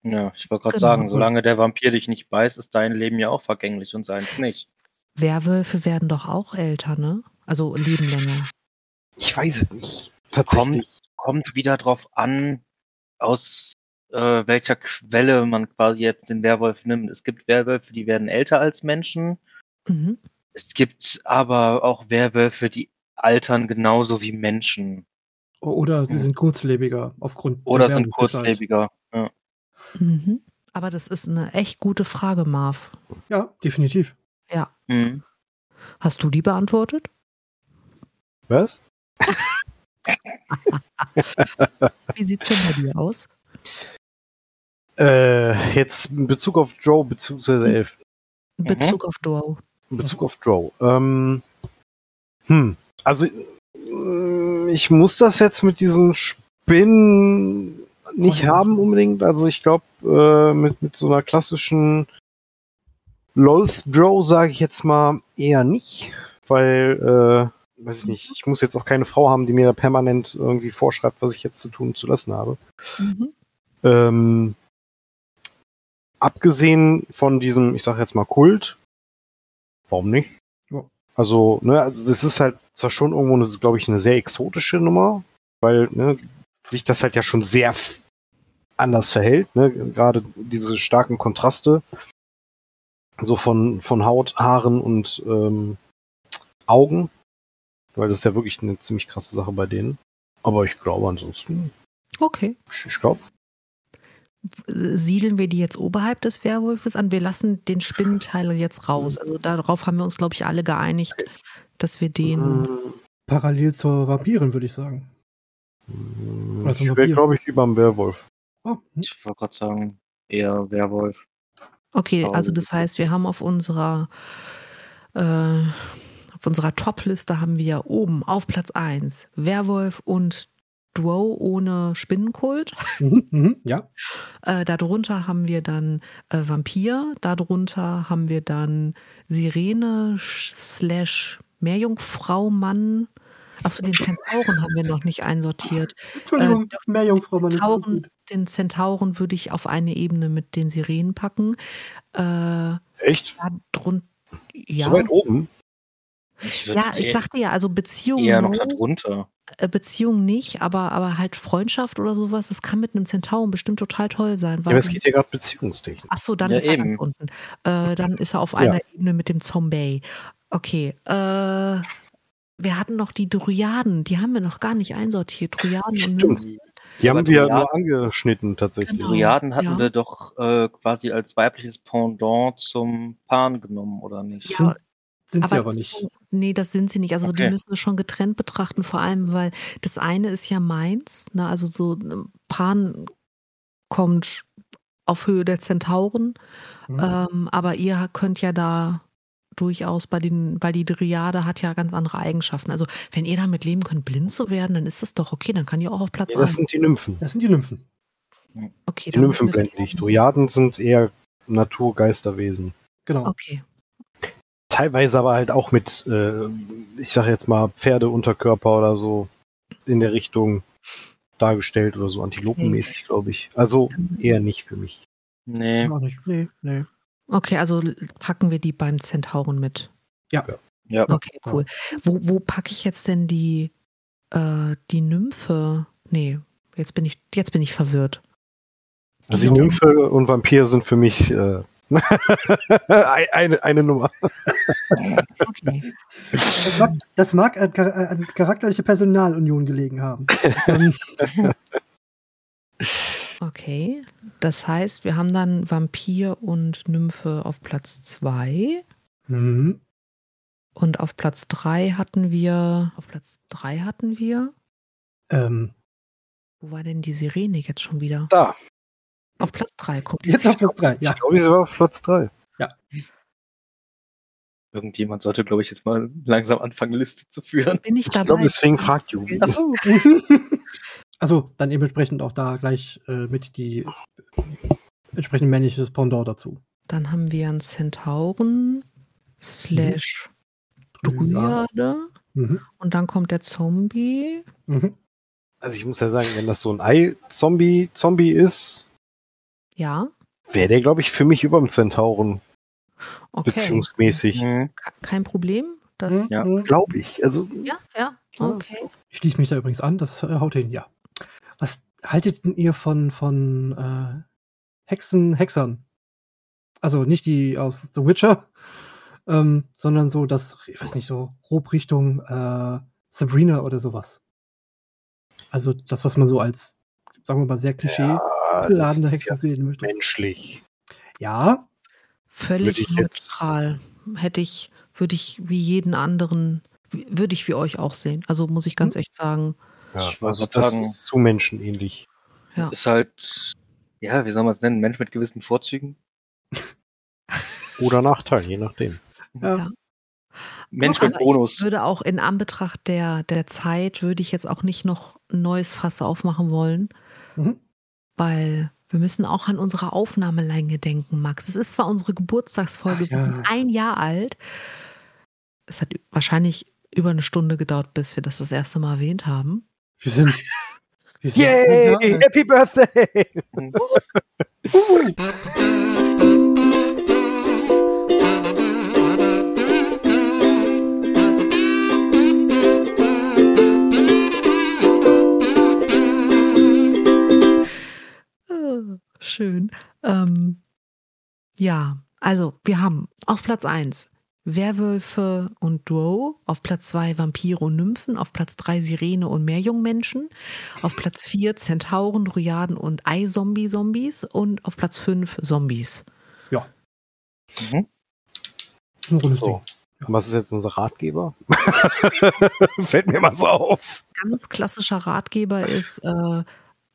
Ja, ich wollte gerade Genau. sagen, solange der Vampir dich nicht beißt, ist dein Leben ja auch vergänglich und seins nicht. Werwölfe werden doch auch älter, ne? Also leben länger. Ich weiß es nicht. Tatsächlich. Kommt wieder drauf an, aus äh, welcher Quelle man quasi jetzt den Werwolf nimmt. Es gibt Werwölfe, die werden älter als Menschen. Mhm. Es gibt aber auch Werwölfe, die altern genauso wie Menschen. oder sie Hm. sind kurzlebiger aufgrund der Oder sind kurzlebiger. Ja. Mhm. Aber das ist eine echt gute Frage, Marv. Ja, definitiv. Ja. Mhm. Hast du die beantwortet? Was? Wie sieht's denn bei dir aus? Äh, jetzt in Bezug auf Drow beziehungsweise Elf. In Mhm. Bezug auf Duo. In Bezug auf Drow. Ähm, hm. Also, äh, ich muss das jetzt mit diesem Spinnen nicht haben unbedingt. Also, ich glaube, äh, mit, mit so einer klassischen Loth Drow sage ich jetzt mal eher nicht, weil, äh, weiß ich nicht, ich muss jetzt auch keine Frau haben, die mir da permanent irgendwie vorschreibt, was ich jetzt zu tun und zu lassen habe. Mhm. Ähm, abgesehen von diesem, ich sag jetzt mal Kult, warum nicht? Ja. Also, ne, also das ist halt zwar schon irgendwo, glaube ich, eine sehr exotische Nummer, weil ne, sich das halt ja schon sehr anders verhält, ne? Gerade diese starken Kontraste, so von, von Haut, Haaren und ähm, Augen, weil das ist ja wirklich eine ziemlich krasse Sache bei denen. Aber ich glaube ansonsten, Okay. ich, ich glaube, siedeln wir die jetzt oberhalb des Werwolfes an? Wir lassen den Spinnenteil jetzt raus. Also darauf haben wir uns, glaube ich, alle geeinigt, dass wir den. Parallel zur Vampirin, würde ich sagen. Oder zum Ich wäre, glaube ich, lieber ein Werwolf. Oh, hm. Ich wollte gerade sagen, eher Werwolf. Okay, also das heißt, wir haben auf unserer äh, auf unserer Top-Liste haben wir oben auf Platz 1 Werwolf und Drow ohne Spinnenkult. Mhm, mhm, ja. Äh, darunter haben wir dann äh, Vampir. Darunter haben wir dann Sirene slash Meerjungfrau Mann. Achso, den Zentauren haben wir noch nicht einsortiert. Entschuldigung, Meerjungfrau, man ist so Zentauren, gut. den Zentauren würde ich auf eine Ebene mit den Sirenen packen. Äh, Echt? darunter, ja. So weit oben? Ich Ja, ich eher- sagte ja, also Beziehung, eher noch no, darunter. äh, Beziehung nicht, aber, aber halt Freundschaft oder sowas, das kann mit einem Zentauren bestimmt total toll sein. Ja, aber es geht ja gerade beziehungstechnisch. Ach so, dann Ja, ist er eben. ganz unten. Äh, dann ist er auf Ja. einer Ebene mit dem Zombie. Okay. Äh, wir hatten noch die Dryaden, die haben wir noch gar nicht einsortiert. Dryaden und Stimmt. Nymphen. Die haben wir nur angeschnitten tatsächlich. Genau. Dryaden hatten ja. wir doch äh, quasi als weibliches Pendant zum Pan genommen, oder nicht? Ja, Sind, sind sie aber aber nicht. Nee, das sind sie nicht. Also die Okay. müssen wir schon getrennt betrachten, vor allem, weil das eine ist ja meins, ne? also so ähm, Pan kommt auf Höhe der Zentauren, Mhm. ähm, aber ihr könnt ja da durchaus bei den, weil die Dryade hat ja ganz andere Eigenschaften. Also wenn ihr damit leben könnt, blind zu werden, dann ist das doch okay, dann kann ihr auch auf Platz Ja, das 1. sind die Nymphen. Das sind die Nymphen. Okay, Die Nymphen blenden dich. Dryaden sind eher Naturgeisterwesen. Genau. Okay. Teilweise aber halt auch mit, äh, ich sag jetzt mal, Pferdeunterkörper oder so in der Richtung dargestellt oder so antilopenmäßig, glaube ich. Also eher nicht für mich. Nee. Auch nicht. Nee, nee. Okay, also packen wir die beim Zentauren mit. Ja. Okay, cool. Wo, wo packe ich jetzt denn die, äh, die Nymphe? Nee, jetzt bin ich, jetzt bin ich verwirrt. Also die Nymphe und Vampir sind für mich äh, eine, eine Nummer. Okay. Das mag, das mag an, an charakterliche Personalunion gelegen haben. Okay. Das heißt, wir haben dann Vampir und Nymphe auf Platz 2. mhm. Und auf Platz 3 hatten wir. Auf Platz 3 hatten wir. ähm, Wo war denn die Sirene jetzt schon wieder? Da, Auf Platz 3 kommt jetzt auf Platz 3. Ja. ich glaube, sie war auf Platz 3. Irgendjemand sollte, glaube ich, jetzt mal langsam anfangen, Liste zu führen. Bin ich Ich dabei? glaube, deswegen fragt Juvi. Achso. also, dann dementsprechend auch da gleich äh, mit die entsprechend männliches Pendant dazu. Dann haben wir einen Zentauren slash Ja. Dryade. Mhm. Und dann kommt der Zombie. Mhm. Also ich muss ja sagen, wenn das so ein Ei-Zombie Zombie ist, Ja. wäre der, glaube ich, für mich über dem Zentauren Okay. beziehungsmäßig. Mhm. Ke- Kein Problem. Das, Ja. Mhm. Glaube ich. Also ja, ja, okay. Ich schließe mich da übrigens an, das äh, haut hin, ja. Was haltet denn ihr von, von äh, Hexen, Hexern? Also nicht die aus The Witcher, ähm, sondern so das, ich weiß nicht, so grob Richtung äh, Sabrina oder sowas. Also das, was man so als, sagen wir mal, sehr klischee ja, beladene das ist Hexe ja sehen möchte. menschlich. Ja, Völlig neutral. Hätte ich, würde ich wie jeden anderen, würde ich wie euch auch sehen. Also muss ich ganz Hm. echt sagen. Ja, also das sagen- ist zu menschenähnlich. Ja. Ist halt, ja, wie soll man es nennen? Mensch mit gewissen Vorzügen? Oder Nachteil, je nachdem. ja. Ja. Mensch mit Bonus. Ich würde auch in Anbetracht der, der Zeit, würde ich jetzt auch nicht noch ein neues Fass aufmachen wollen, Mhm. Weil wir müssen auch an unsere Aufnahmelänge denken, Max. Es ist zwar unsere Geburtstagsfolge, Ach wir ja. sind ein Jahr alt. Es hat wahrscheinlich über eine Stunde gedauert, bis wir das das erste Mal erwähnt haben. Wir sind. Wir sind Yay! Happy Birthday! Schön. Ähm, ja, also wir haben auf Platz 1 Werwölfe und Drow, auf Platz 2 Vampire und Nymphen, auf Platz 3 Sirene und Meerjungmenschen, auf Platz 4 Zentauren, Dryaden und Eizombie-Zombies und auf Platz 5 Zombies. Ja. Mhm. Ein rundes So. Was ist jetzt unser Ratgeber? Fällt mir mal so auf. Ganz klassischer Ratgeber ist, äh,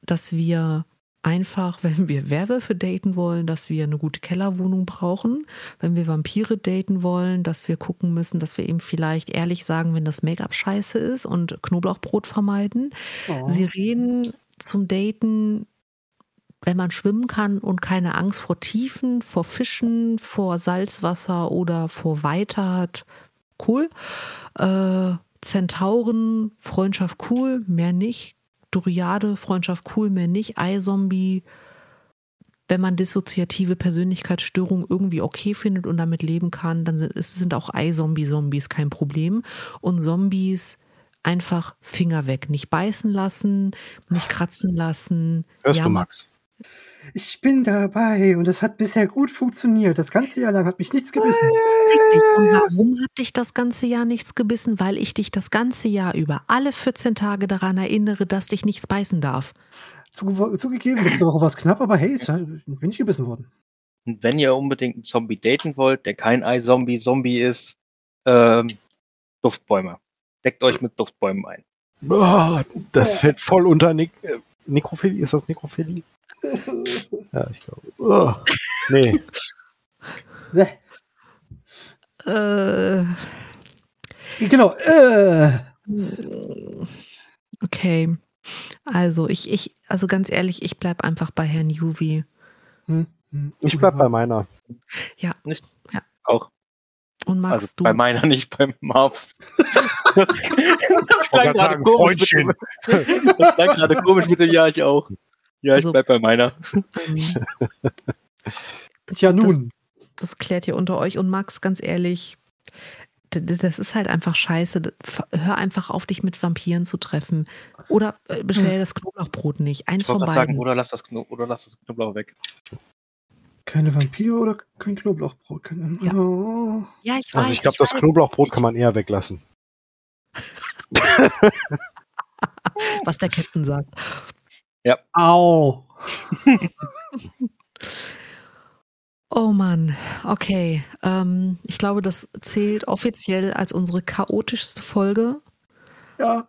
dass wir einfach, wenn wir Werwölfe daten wollen, dass wir eine gute Kellerwohnung brauchen. Wenn wir Vampire daten wollen, dass wir gucken müssen, dass wir eben vielleicht ehrlich sagen, wenn das Make-up scheiße ist und Knoblauchbrot vermeiden. Oh. Sirenen zum Daten, wenn man schwimmen kann und keine Angst vor Tiefen, vor Fischen, vor Salzwasser oder vor Weiter hat, cool. Äh, Zentauren, Freundschaft cool, mehr nicht. Doriade, Freundschaft cool, mehr nicht. Eizombie, wenn man dissoziative Persönlichkeitsstörungen irgendwie okay findet und damit leben kann, dann sind, auch Eizombie-Zombies kein Problem. Und Zombies einfach Finger weg. Nicht beißen lassen, nicht kratzen lassen. Hörst Ja, du, Max? Ich bin dabei und es hat bisher gut funktioniert. Das ganze Jahr lang hat mich nichts gebissen. Richtig. Und warum hat dich das ganze Jahr nichts gebissen? Weil ich dich das ganze Jahr über alle 14 Tage daran erinnere, dass dich nichts beißen darf. Zuge zugegeben, letzte Woche war es knapp, aber hey, hat- bin ich gebissen worden. Und wenn ihr unbedingt einen Zombie daten wollt, der kein Ei-Zombie-Zombie ist, ähm, Duftbäume. Deckt euch mit Duftbäumen ein. Oh, das fällt voll unter Nek äh, Nekrophilie. Ist das Nekrophilie? Ja, ich glaube. Oh, nee. Äh, Genau. Äh. okay. Also ich, ich, also ganz ehrlich, ich bleib einfach bei Herrn Juvi. Hm, hm. Ich bleib bei meiner. Auch. Und magst Also du? bei meiner nicht, beim Marvs. das Ich wollte gerade sagen, Freundchen. Dem- das klang gerade komisch mit dem Ja, ich auch. Ja, ich Also- bleib bei meiner. ähm, Tja, das- nun. das klärt ihr unter euch. Und Max, ganz ehrlich, das ist halt einfach scheiße. Hör einfach auf, dich mit Vampiren zu treffen. Oder äh, bestell das Knoblauchbrot nicht. Eins Ich von beiden. sagen, oder lass das, Kno oder lass das Knoblauch weg. Keine Vampire oder kein Knoblauchbrot. Kein, Ja. oh. ja, ich weiß. Also ich glaube, das weiß, Knoblauchbrot kann man eher weglassen. was der Captain sagt. Au. Oh Mann, okay. Ähm, ich glaube, das zählt offiziell als unsere chaotischste Folge. Ja.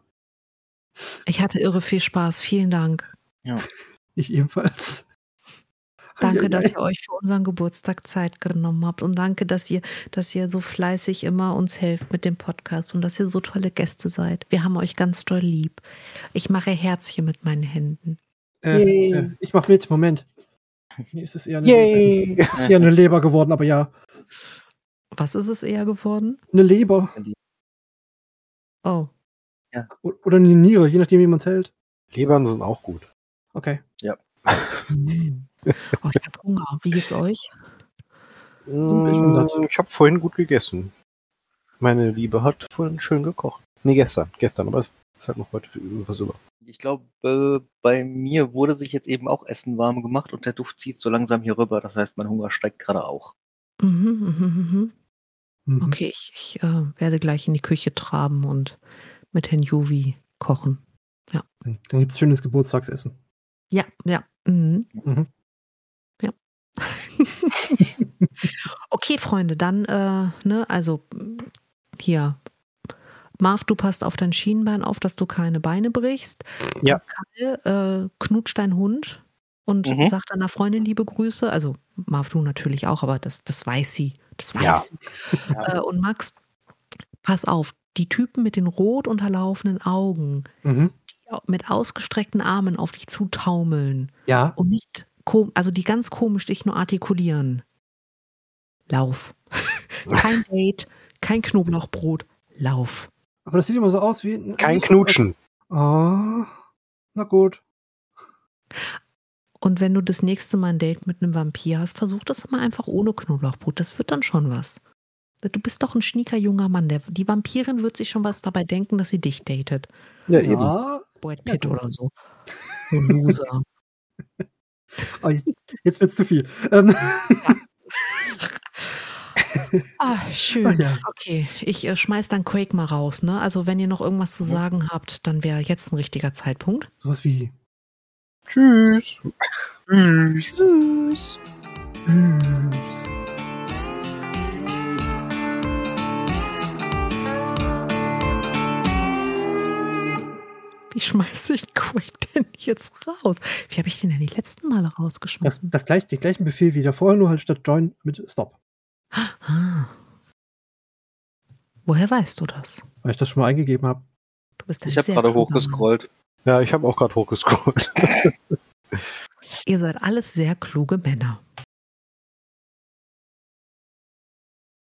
Ich hatte irre viel Spaß. Vielen Dank. Ich ebenfalls. Danke, dass ihr euch für unseren Geburtstag Zeit genommen habt und danke, dass ihr, dass ihr so fleißig immer uns helft mit dem Podcast und dass ihr so tolle Gäste seid. Wir haben euch ganz doll lieb. Ich mache Herzchen mit meinen Händen. Äh, äh, ich mach mit, Moment. Mir ist es eher eine, Yay! es ist eher eine Leber geworden, aber ja. Was ist es eher geworden? Eine Leber Oh, O- oder eine Niere, je nachdem, wie man es hält. Lebern sind auch gut. Okay. oh ich habe Hunger. Wie geht's euch? Mm, Ich habe vorhin gut gegessen. Meine Liebe hat vorhin schön gekocht. Nee, gestern. Gestern, aber es ist halt noch heute was über. Ich glaube, äh, bei mir wurde sich jetzt eben auch Essen warm gemacht und der Duft zieht so langsam hier rüber. Das heißt, mein Hunger steigt gerade auch. Mhm, mhm, mhm. Mhm. Okay, ich, ich äh, werde gleich in die Küche traben und mit Herrn Juvi kochen. Dann, dann gibt es schönes Geburtstagsessen. Ja, ja. Mhm. Mhm. okay, Freunde, dann, äh, ne, also hier. Marv, du passt auf dein Schienbein auf, dass du keine Beine brichst. Ja. Pascal, äh, knutscht dein Hund und Mhm. sagt deiner Freundin liebe Grüße. Also Marv, du natürlich auch, aber das, das weiß sie. Das weiß Ja. sie. Äh, und Max, pass auf, die Typen mit den rot unterlaufenden Augen, Mhm. die mit ausgestreckten Armen auf dich zutaumeln Ja. und nicht, also die ganz komisch dich nur artikulieren. Lauf. kein Date, kein Knoblauchbrot, lauf. Aber das sieht immer so aus wie. Kein Knutschen. Ah. Na gut. Und wenn du das nächste Mal ein Date mit einem Vampir hast, versuch das mal einfach ohne Knoblauchbrot. Das wird dann schon was. Du bist doch ein schnieker junger Mann. Der, die Vampirin wird sich schon was dabei denken, dass sie dich datet. Ja, Ja. Brad Ja, Pitt gut. oder so. So ein Loser. Ah, jetzt wird's zu viel. Ähm, Ah, schön. Ach ja. Okay, ich äh, schmeiß dann Quake mal raus, ne? Also wenn ihr noch irgendwas zu sagen habt, dann wäre jetzt ein richtiger Zeitpunkt. Sowas wie Tschüss. Tschüss. Tschüss. Tschüss. Wie schmeiße ich Quake denn jetzt raus? Wie habe ich den denn die letzten Male Das, rausgeschmissen? das gleich, den gleichen Befehl wie davor, nur halt statt Join mit Stop. Ah. Woher weißt du das? Weil ich das schon mal eingegeben habe. Du bist ein Ich habe gerade Mann. hochgescrollt. Ja, ich habe auch gerade hochgescrollt. Ihr seid alles sehr kluge Männer.